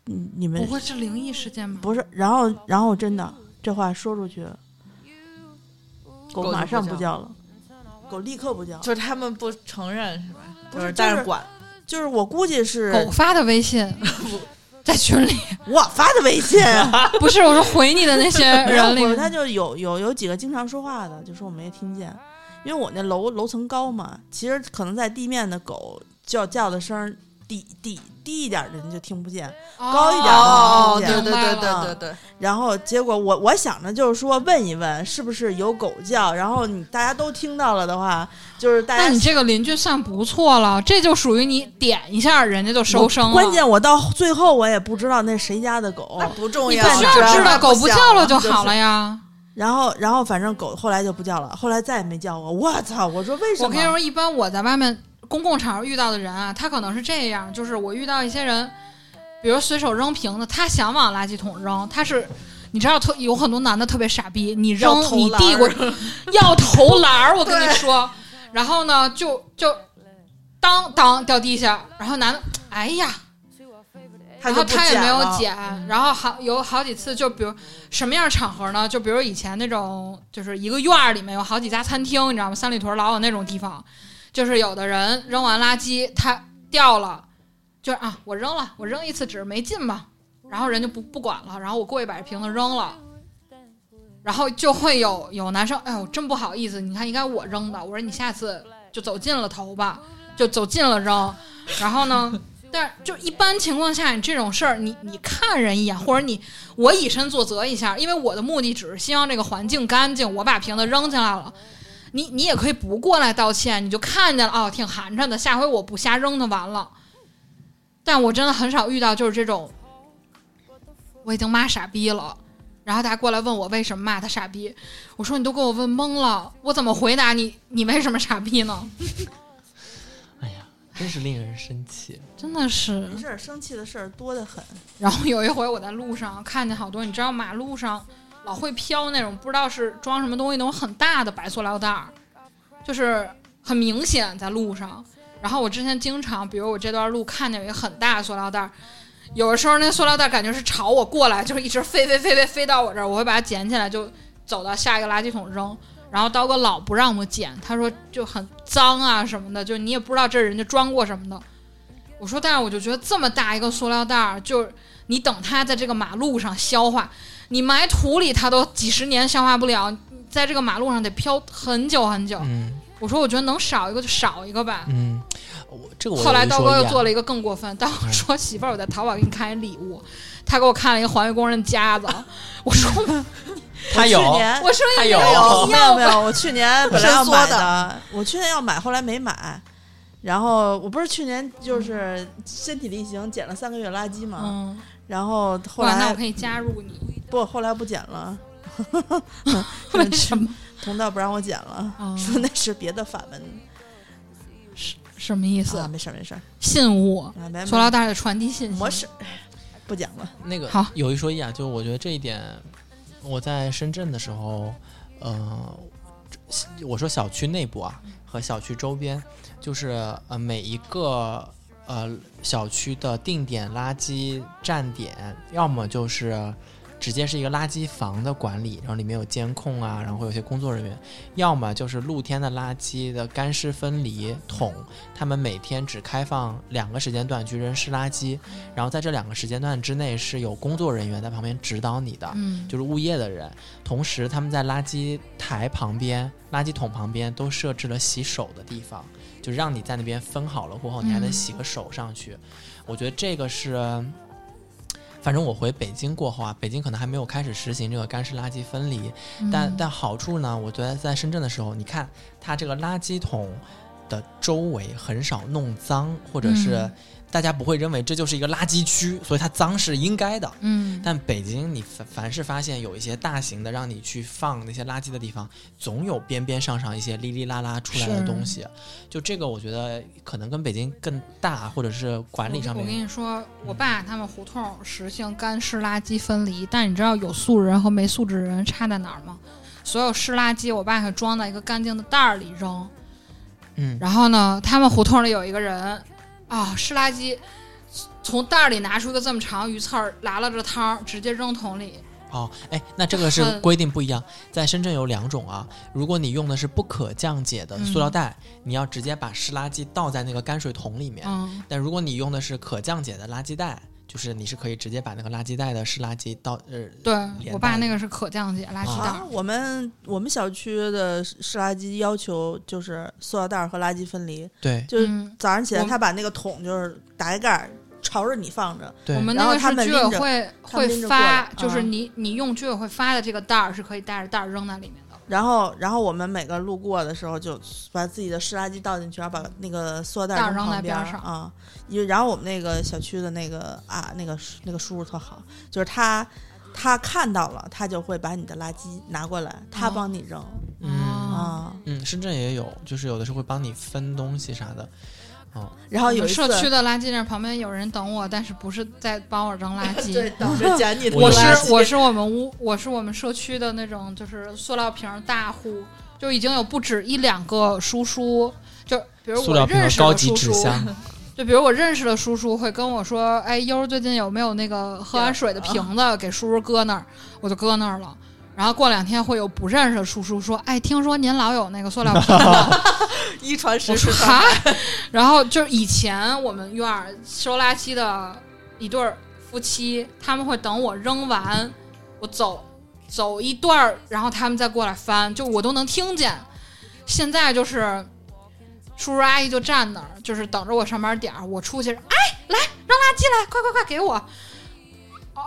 你你们不会是灵异事件吧？不是，然后然后真的这话说出去，狗马上不叫了，狗立刻不叫，就是他们不承认是吧？不是但是管就是我估计是狗发的微信，在群里，我发的微信，不是我说回你的那些 人里他就有有有几个经常说话的，就说我没听见，因为我那楼楼层高嘛，其实可能在地面的狗叫叫的声儿低低低一点的人就听不见，高一点的哦，听不见对对对对对对，然后结果我我想着就是说问一问是不是有狗叫，然后你大家都听到了的话，就是大家那你这个邻居算不错了，这就属于你点一下，人家就收声了。关键我到最后我也不知道那谁家的狗那，不重一要，般只要就知道狗不叫了就就是好了呀。然后然后反正狗后来就不叫了，后来再也没叫我。我操！我说为什么？我跟你说，一般我在外面公共场合遇到的人啊，他可能是这样，就是我遇到一些人，比如随手扔瓶子，他想往垃圾桶扔，他是。你知道特有很多男的特别傻逼，你扔你递过去 要投篮儿，我跟你说，然后呢就就当当掉地下，然后男的哎呀，然后他也没有捡然后好有好几次，就比如什么样的场合呢？就比如以前那种，就是一个院儿里面有好几家餐厅，你知道吗？三里屯老有那种地方，就是有的人扔完垃圾，他掉了，就是啊，我扔了，我扔一次纸没进嘛，然后人就不不管了，然后我过去把这瓶子扔了。然后就会有有男生，哎呦，真不好意思，你看应该我扔的，我说你下次就走近了投吧，就走近了扔，然后呢，但就一般情况下，你这种事儿，你你看人一眼，或者你我以身作则一下，因为我的目的只是希望这个环境干净，我把瓶子扔进来了。你你也可以不过来道歉，你就看见了哦，挺寒碜的，下回我不瞎扔就完了。但我真的很少遇到就是这种，我已经骂傻逼了，然后他过来问我为什么骂他傻逼，我说你都给我问懵了，我怎么回答你？你为什么傻逼呢？哎呀，真是令人生气。真的是没事儿，生气的事儿多得很。然后有一回我在路上看见好多，你知道马路上老会飘那种不知道是装什么东西那种很大的白塑料袋儿，就是很明显在路上。然后我之前经常，比如我这段路看见有一个很大的塑料袋儿，有的时候那塑料袋感觉是朝我过来，就是一直飞飞飞飞飞到我这儿，我会把它捡起来，就走到下一个垃圾桶扔。然后刀哥老不让我捡，他说就很脏啊什么的，就你也不知道这人家装过什么的。我说，但是我就觉得这么大一个塑料袋儿，就你等它在这个马路上消化，你埋土里它都几十年消化不了，在这个马路上得飘很久很久。嗯我说，我觉得能少一个就少一个吧。嗯，我这个我后来刀哥又做了，一个更过分，刀哥说媳妇儿，我在淘宝给你看一礼物，他给我看了一个环卫工人夹子，我说他有去年我说他有有有，我去年本来要买的我去年要买，后来没买。然后我不是去年就是身体力行捡了三个月垃圾嘛，嗯，然后后来，那我可以加入你，不，后来不剪了，为什么？同道不让我剪了，哦 说那是别的法门什么意思？啊，没事儿没事儿，信物，啊塑料袋的传递信息模式不讲了，那个好有一说一啊，就我觉得这一点，我在深圳的时候，呃，我说小区内部啊和小区周边，就是呃每一个呃小区的定点垃圾站点，要么就是直接是一个垃圾房的管理，然后里面有监控啊，然后会有些工作人员；要么就是露天的垃圾的干湿分离桶，他们每天只开放两个时间段去扔湿垃圾，然后在这两个时间段之内是有工作人员在旁边指导你的，嗯，就是物业的人。同时，他们在垃圾台旁边、垃圾桶旁边都设置了洗手的地方，就让你在那边分好了过后，你还能嗯洗个手上去。我觉得这个是，反正我回北京过后啊，北京可能还没有开始实行这个干湿垃圾分离，但嗯但好处呢，我觉得在深圳的时候，你看它这个垃圾桶的周围很少弄脏，或者是嗯大家不会认为这就是一个垃圾区，所以它脏是应该的。嗯，但北京，你凡凡是发现有一些大型的让你去放那些垃圾的地方，总有边边上上一些哩哩啦啦出来的东西。就这个，我觉得可能跟北京更大，或者是管理上面我跟。你说，我爸他们胡同实行干湿垃圾分离，但你知道有素质人和没素质人差在哪儿吗？所有湿垃圾，我爸会装在一个干净的袋儿里扔。嗯，然后呢，他们胡同里有一个人，啊、湿垃圾从袋儿里拿出个这么长鱼刺儿，拉了这汤儿，直接扔桶里。哦，哎，那这个是规定不一样。在深圳有两种啊，如果你用的是不可降解的塑料袋，你要直接把湿垃圾倒在那个泔水桶里面。嗯，但如果你用的是可降解的垃圾袋，就是你是可以直接把那个垃圾袋的湿垃圾倒呃对我爸那个是可降解垃圾袋我们我们小区的湿垃圾要求就是塑料袋儿和垃圾分离，对就是嗯早上起来他把那个桶就是打开盖儿朝着你放着，对我们那个是居委会会发就是啊你你用居委会发的这个袋儿是可以带着袋儿扔在里面的。然后然后我们每个路过的时候就把自己的湿垃圾倒进去，然后把那个塑料袋儿扔在旁边边儿上啊。然后我们那个小区的那个啊那个那个叔叔特好，就是他他看到了，他就会把你的垃圾拿过来，他哦帮你扔啊。嗯，深圳也有，就是有的时候会帮你分东西啥的。然后有社区的垃圾站旁边有人等我，但是不是在帮我扔垃 圾。对等着捡你的 我我垃圾是我是我们屋，我是我们社区的那种，就是塑料瓶儿大户，就已经有不止一两个叔叔，就比如我认识瓶和高级的叔叔，纸箱，就比如我认识的叔叔会跟我说，哎，悠儿最近有没有那个喝完水的瓶子给叔叔搁那儿，我就搁那儿了。然后过两天会有不认识的叔叔说，哎，听说您老有那个塑料瓶子 一传十，十传百，然后就是以前我们院儿收垃圾的一对儿夫妻，他们会等我扔完，我走走一段儿，然后他们再过来翻，就我都能听见。现在就是叔叔阿姨就站那儿，就是等着我上班点儿，我出去，哎，来扔垃圾来，快快快给我。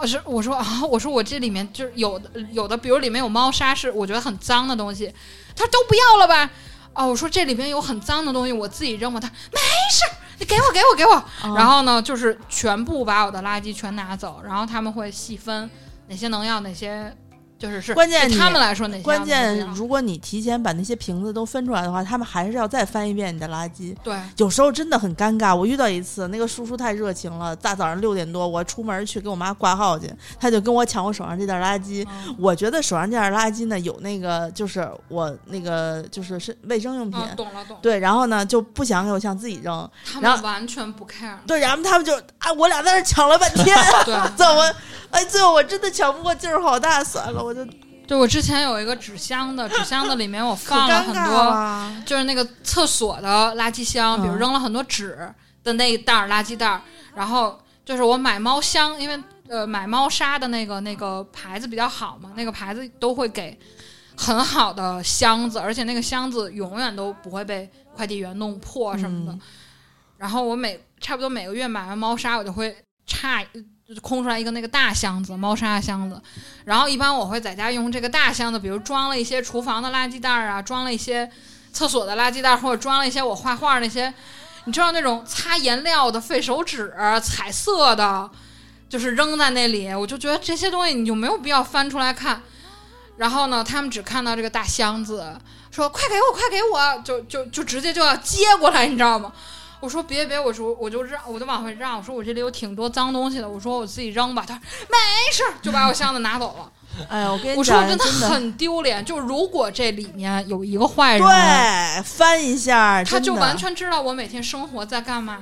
哦，是我说啊，我说我这里面就是有的有的，比如里面有猫砂是我觉得很脏的东西，他说都不要了吧。哦，我说这里面有很脏的东西，我自己扔吧。他没事，你给我给我给我。嗯然后呢，就是全部把我的垃圾全拿走，然后他们会细分哪些能要，哪些就是是关键他们来说那些关键，如果你提前把那些瓶子都分出来的话，他们还是要再翻一遍你的垃圾。对有时候真的很尴尬。我遇到一次，那个叔叔太热情了，大早上六点多，我出门去给我妈挂号去，他就跟我抢我手上这袋垃圾。嗯我觉得手上这袋垃圾呢，有那个就是我那个就是是卫生用品，嗯，懂了懂了。对，然后呢就不想给我向自己扔，他然后们完全不 care。对，然后他们就啊，我俩在那儿抢了半天，怎么？哎，最后我真的抢不过，劲儿好大，算了，我就对我之前有一个纸箱的，纸箱子里面我 放了很多，就是那个厕所的垃圾箱，比如嗯扔了很多纸的那一袋儿垃圾袋儿，然后就是我买猫箱，因为呃买猫砂的那个那个牌子比较好嘛，那个牌子都会给很好的箱子，而且那个箱子永远都不会被快递员弄破什么的。嗯然后我每差不多每个月买完猫砂，我就会差就是空出来一个那个大箱子，猫砂箱子。然后一般我会在家用这个大箱子，比如装了一些厨房的垃圾袋儿啊，装了一些厕所的垃圾袋儿，或者装了一些我画画那些，你知道那种擦颜料的废手纸、彩色的，就是扔在那里。我就觉得这些东西你就没有必要翻出来看。然后呢，他们只看到这个大箱子，说快给我，快给我，就就就直接就要接过来，你知道吗？我说别别，我说我就让我就往回让，我说我这里有挺多脏东西的，我说我自己扔吧。他说没事儿，就把我箱子拿走了。哎呀，我跟你我说讲，真的很丢脸，就如果这里面有一个坏人，对，翻一下，他就完全知道我每天生活在干嘛，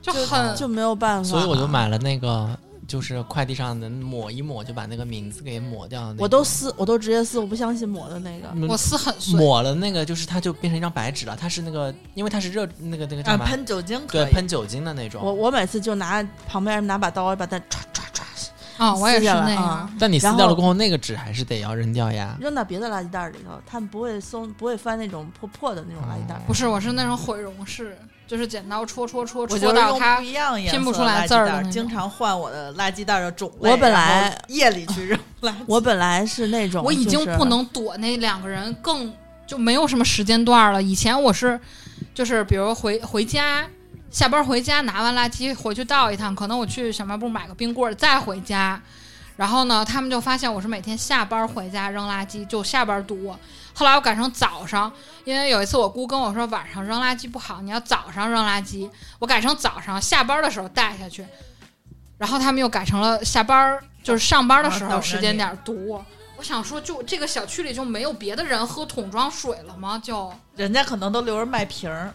就就很就没有办法。所以我就买了那个，就是快递上能抹一抹就把那个名字给抹掉的那种？我都撕，我都直接撕，我不相信抹的那个。嗯我撕很碎，抹了那个，就是它就变成一张白纸了。它是那个，因为它是热那个那个叫啊，什么？喷酒精可以，对，喷酒精的那种。我我每次就拿旁边拿把刀把它唰唰唰啊，我也是那样啊。但你撕然掉了过后，那个纸还是得要扔掉呀。扔到别的垃圾袋里头，他们不会松，不会翻那种破破的那种垃圾袋。哦不是，我是那种毁容式，就是剪刀戳戳戳戳到它拼不出来字儿的经常换我的垃圾袋的种类。我本来夜里去扔垃圾，我本来是那种，我已经不能躲那两个人，更就没有什么时间段了。以前我是，就是比如回回家，下班回家拿完垃圾回去倒一趟，可能我去小卖部买个冰棍儿再回家。然后呢，他们就发现我是每天下班回家扔垃圾，就下班堵我。后来我改成早上，因为有一次我姑跟我说晚上扔垃圾不好，你要早上扔垃圾。我改成早上下班的时候带下去，然后他们又改成了下班就是上班的时候时间点儿堵我。我想说，就这个小区里就没有别的人喝桶装水了吗？就人家可能都留着卖瓶儿。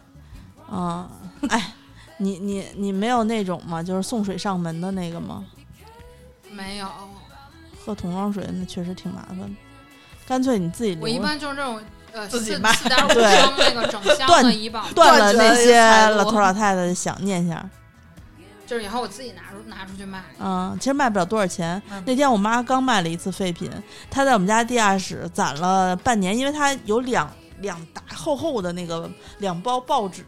啊，哎，你你你没有那种吗？就是送水上门的那个吗？没有。喝桶装水那确实挺麻烦的，干脆你自己留。我一般就是这种呃四自己卖四点 五对那个整箱断断了那些老头老太太想念想，就是以后我自己拿出拿出去卖。嗯，其实卖不了多少钱嗯。那天我妈刚卖了一次废品，她在我们家地下室攒了半年，因为她有两两大厚厚的那个两包报纸，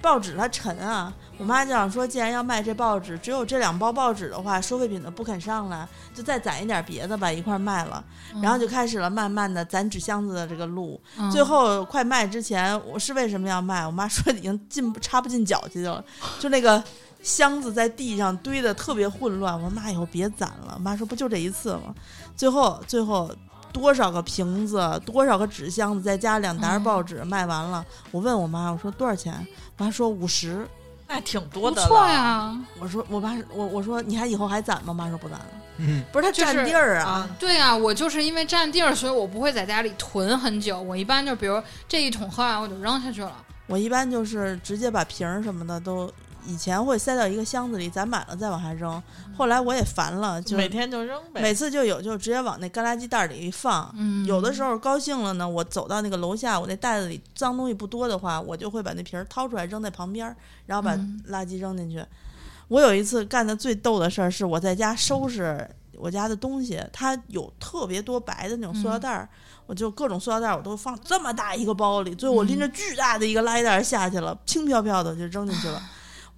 报纸它沉啊。我妈就想说，既然要卖这报纸，只有这两包报纸的话，收废品的不肯上来，就再攒一点别的吧，一块儿卖了。然后就开始了慢慢的攒纸箱子的这个路。嗯最后快卖之前，我是为什么要卖？我妈说已经进插不进脚去了，就那个箱子在地上堆的特别混乱。我说妈，以后别攒了。妈说不就这一次吗？最后最后多少个瓶子，多少个纸箱子，再加两沓报纸，卖完了。我问我妈，我说多少钱？我妈说五十。那挺多的不错呀。我说我妈我我说你还以后还攒吗？妈说不攒了。嗯，不是它占地儿啊。啊！对啊，我就是因为占地儿，所以我不会在家里囤很久。我一般就比如这一桶喝完我就扔下去了。我一般就是直接把瓶儿什么的都，以前会塞到一个箱子里，攒满了再往下扔。后来我也烦了，就每天就扔呗。每次就有就直接往那干垃圾袋里一放。嗯，有的时候高兴了呢，我走到那个楼下，我那袋子里脏东西不多的话，我就会把那瓶儿掏出来扔在旁边儿，然后把嗯垃圾扔进去。我有一次干的最逗的事儿是我在家收拾我家的东西，它有特别多白的那种塑料袋儿，我就各种塑料袋儿我都放这么大一个包里，最后我拎着巨大的一个垃圾袋儿下去了，轻飘飘的就扔进去了。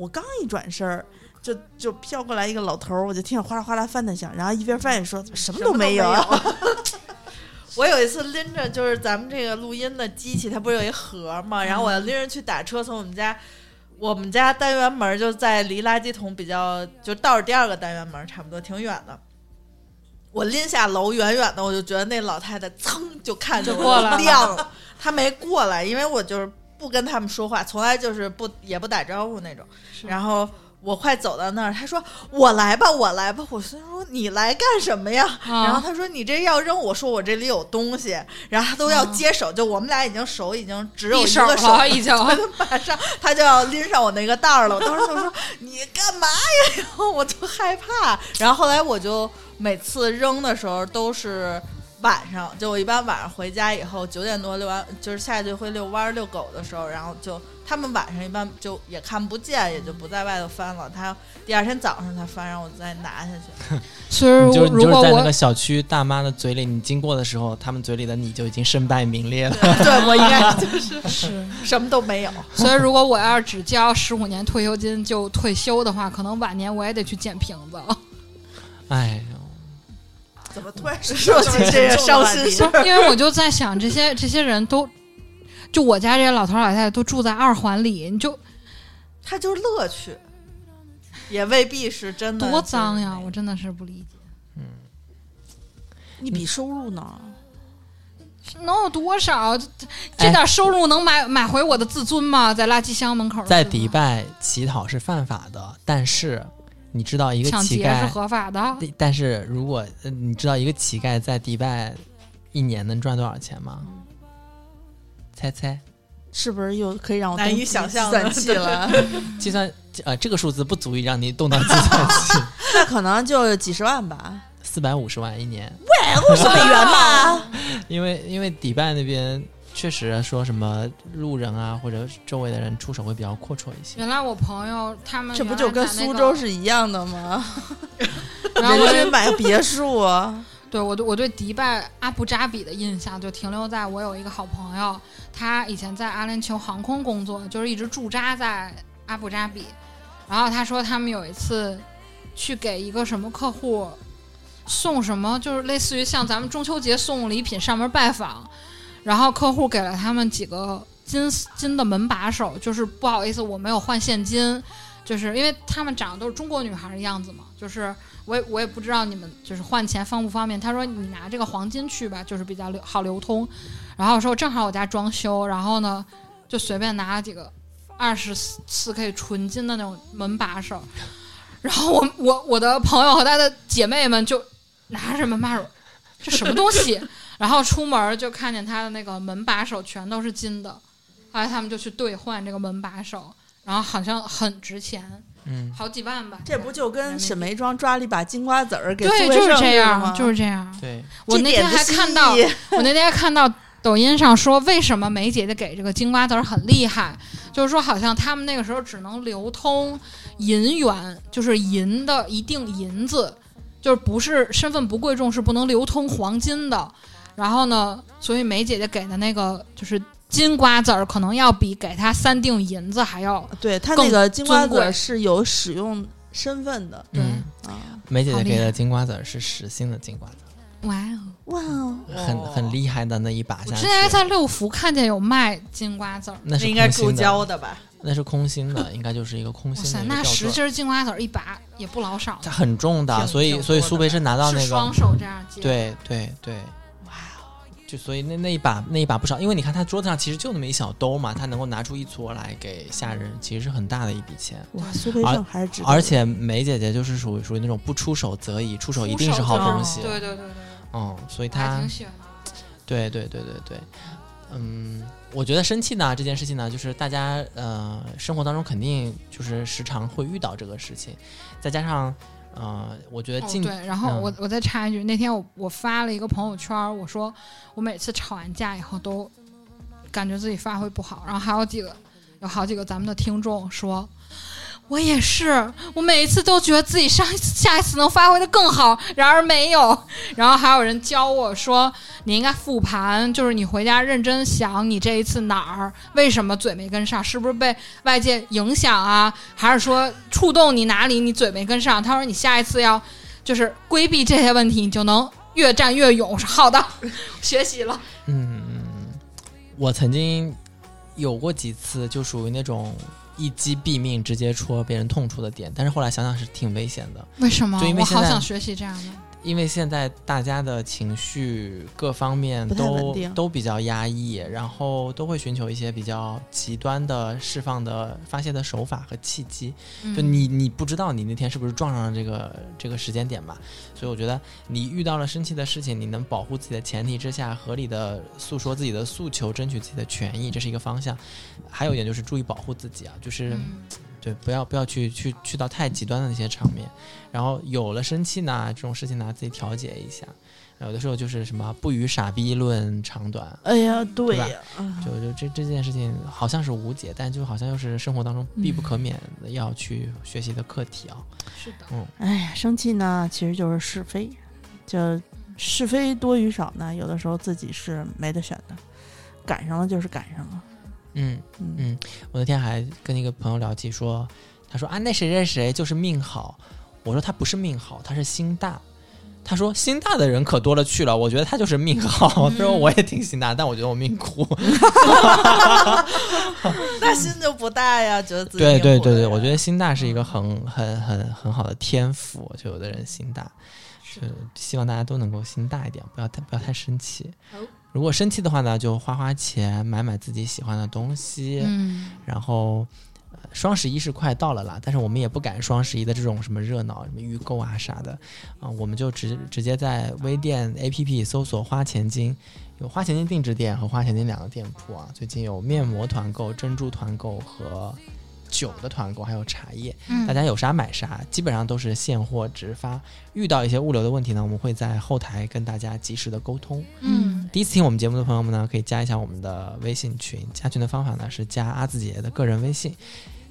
我刚一转身儿。就就飘过来一个老头儿，我就听见哗啦哗啦翻的响，然后一边翻一边说什么都没有，我有一次拎着就是咱们这个录音的机器，它不是有一盒吗？然后我拎着去打车，从我们家我们家单元门就在离垃圾桶比较就倒着第二个单元门，差不多挺远的。我拎下楼，远远的我就觉得那老太太噌就看着过来了，她没过来，因为我就是不跟他们说话，从来就是不也不打招呼那种。然后我快走到那儿，他说我来吧，我来吧。我心说你来干什么呀？啊然后他说你这要扔，我说我这里有东西，然后他都要接手，就我们俩已经手已经只有一个手，了已经。马上他就要拎上我那个袋儿了。我当时就说你干嘛呀？然后我就害怕。然后后来我就每次扔的时候都是晚上，就我一般晚上回家以后九点多遛完，就是下去会遛弯儿遛狗的时候，然后就他们晚上一般就也看不见，也就不在外头翻了。他第二天早上他翻，让我再拿下去。所以你就你就是如果我在那个小区大妈的嘴里，你经过的时候，他们嘴里的你就已经身败名裂了。对我应该 就是是，什么都没有。所以如果我要是只交十五年退休金就退休的话，可能晚年我也得去捡瓶子。哎呦，怎么突然说 说起这些伤心事儿，因为我就在想，这些这些人都，就我家这些老头老太太都住在二环里，你就他就是乐趣，也未必是真的。多脏呀！我真的是不理解，嗯，你比收入呢？能有多少？这这点收入能买买回我的自尊吗？在垃圾箱门口，在迪拜乞讨是犯法的，但是你知道一个乞丐是，合法的。但是如果呃你知道一个乞丐在迪拜一年能赚多少钱吗？猜猜，是不是又可以让我难以想象算了器了？计算呃，这个数字不足以让你动到计算器，那可能就几十万吧，四百五十万一年。五十美元吧。因为因为迪拜那边确实说什么路人啊或者周围的人出手会比较阔绰一些。原来我朋友他们这不就跟苏州是一样的吗？然后我买个别墅啊，对我对我对迪拜阿布扎比的印象就停留在我有一个好朋友，他以前在阿联酋航空工作，就是一直驻扎在阿布扎比。然后他说他们有一次去给一个什么客户送什么，就是类似于像咱们中秋节送礼品上门拜访，然后客户给了他们几个金金的门把手，就是不好意思我没有换现金，就是因为他们长得都是中国女孩的样子嘛，就是我也我也不知道你们就是换钱方不方便。他说你拿这个黄金去吧，就是比较流好流通。然后说正好我家装修，然后呢就随便拿了几个二十四 K 纯金的那种门把手。然后我我我的朋友和他的姐妹们就拿着门把手，这什么东西？然后出门就看见他的那个门把手全都是金的。后来他们就去兑换这个门把手，然后好像很值钱，嗯，好几万吧。这不就跟沈眉庄抓了一把金瓜子儿给对，就是这样，就是这样。对，我那天还看到，我那天还看到抖音上说，为什么梅姐姐给这个金瓜子儿很厉害？就是说，好像他们那个时候只能流通银元，就是银的一定银子，就是不是身份不贵重是不能流通黄金的。然后呢，所以梅姐姐给的那个就是金瓜子儿，可能要比给她三锭银子还要对他那个金瓜子儿是有使用身份的对。嗯啊。梅姐姐给的金瓜子儿是实心的金瓜子哇哦！哇哦，很很厉害的那一把我之，前还在六福看见有卖金瓜子儿。那是应该注胶的吧？那是空心的，应该就是一个空哇塞，心的一那。十斤金瓜子儿一把也不老少，它很重的，挺所以所以苏培盛拿到那个双手这样接。，对对对！就所以那那一把那一把不少，因为你看他桌子上其实就那么一小兜嘛，他能够拿出一撮来给下人，其实是很大的一笔钱。哇，苏培盛还是值。而且梅姐姐就是属于属于那种不出手则已，出手一定是好东西。对对对对，嗯，所以她挺喜欢。对对对对对，嗯，我觉得生气呢这件事情呢，就是大家呃生活当中肯定就是时常会遇到这个事情，再加上呃，我觉得进、哦对，然后嗯我我再插一句，那天我我发了一个朋友圈，我说我每次吵完架以后都感觉自己发挥不好，然后还有几个有好几个咱们的听众说。我也是，我每一次都觉得自己上一次、下一次能发挥的更好，然而没有。然后还有人教我说，你应该复盘，就是你回家认真想，你这一次哪儿为什么嘴没跟上，是不是被外界影响啊，还是说触动你哪里你嘴没跟上？他说你下一次要就是规避这些问题，你就能越战越勇。我说好的，学习了。嗯，我曾经有过几次，就属于那种一击毙命，直接戳别人痛处的点，但是后来想想是挺危险的，为什么就因为现在我好想学习这样的？因为现在大家的情绪各方面都都比较压抑，然后都会寻求一些比较极端的释放的发泄的手法和契机。就嗯你你不知道你那天是不是撞上了这个这个时间点吧，所以我觉得你遇到了生气的事情，你能保护自己的前提之下，合理的诉说自己的诉求，争取自己的权益，这是一个方向。还有一点就是注意保护自己啊，就是、嗯对，不要不要去去去到太极端的那些场面。然后有了生气呢，这种事情呢，自己调节一下。有的时候就是什么不与傻逼论长短，哎呀，对对吧就就这这件事情好像是无解，但就好像又是生活当中必不可免的要去学习的课题啊。是的，哎呀，生气呢，其实就是是非，就是非多与少呢，有的时候自己是没得选的，赶上了就是赶上了。嗯，嗯嗯我那天还跟一个朋友聊起说，他说啊，那谁谁谁就是命好。我说他不是命好，他是心大。他说心大的人可多了去了，我觉得他就是命好。他说我也挺心大，但我觉得我命苦。那心就不大呀，觉得自己对对对对，我觉得心大是一个很很很很好的天赋。就有的人心大，就希望大家都能够心大一点，不要太不要太生气好。如果生气的话呢，就花花钱买买自己喜欢的东西，嗯，然后。呃双十一是快到了啦，但是我们也不赶双十一的这种什么热闹、什么预购啊啥的，啊、我们就直直接在微店 APP 搜索“花钱金”，有花钱金定制店和花钱金两个店铺啊。最近有面膜团购、珍珠团购和酒的团购，还有茶叶，嗯大家有啥买啥，基本上都是现货直发。遇到一些物流的问题呢，我们会在后台跟大家及时的沟通。嗯第一次听我们节目的朋友们呢，可以加一下我们的微信群。加群的方法呢是加阿字姐姐的个人微信，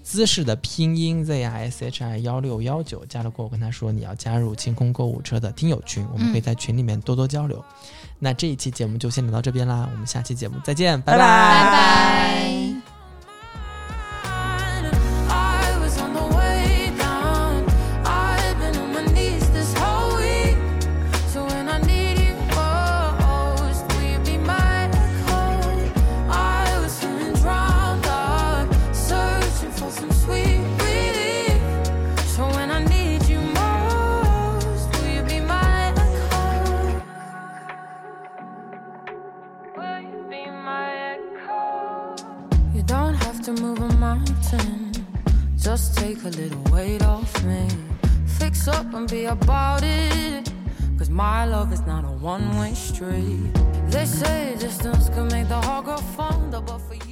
姿势的拼音 z i s h i 幺六幺九。加了过后跟他说你要加入清空购物车的听友群，我们可以在群里面多多交流。那这一期节目就先聊到这边啦，我们下期节目再见，拜拜拜拜 my love is not a one way street. They say distance can make the heart grow fonder, but for you.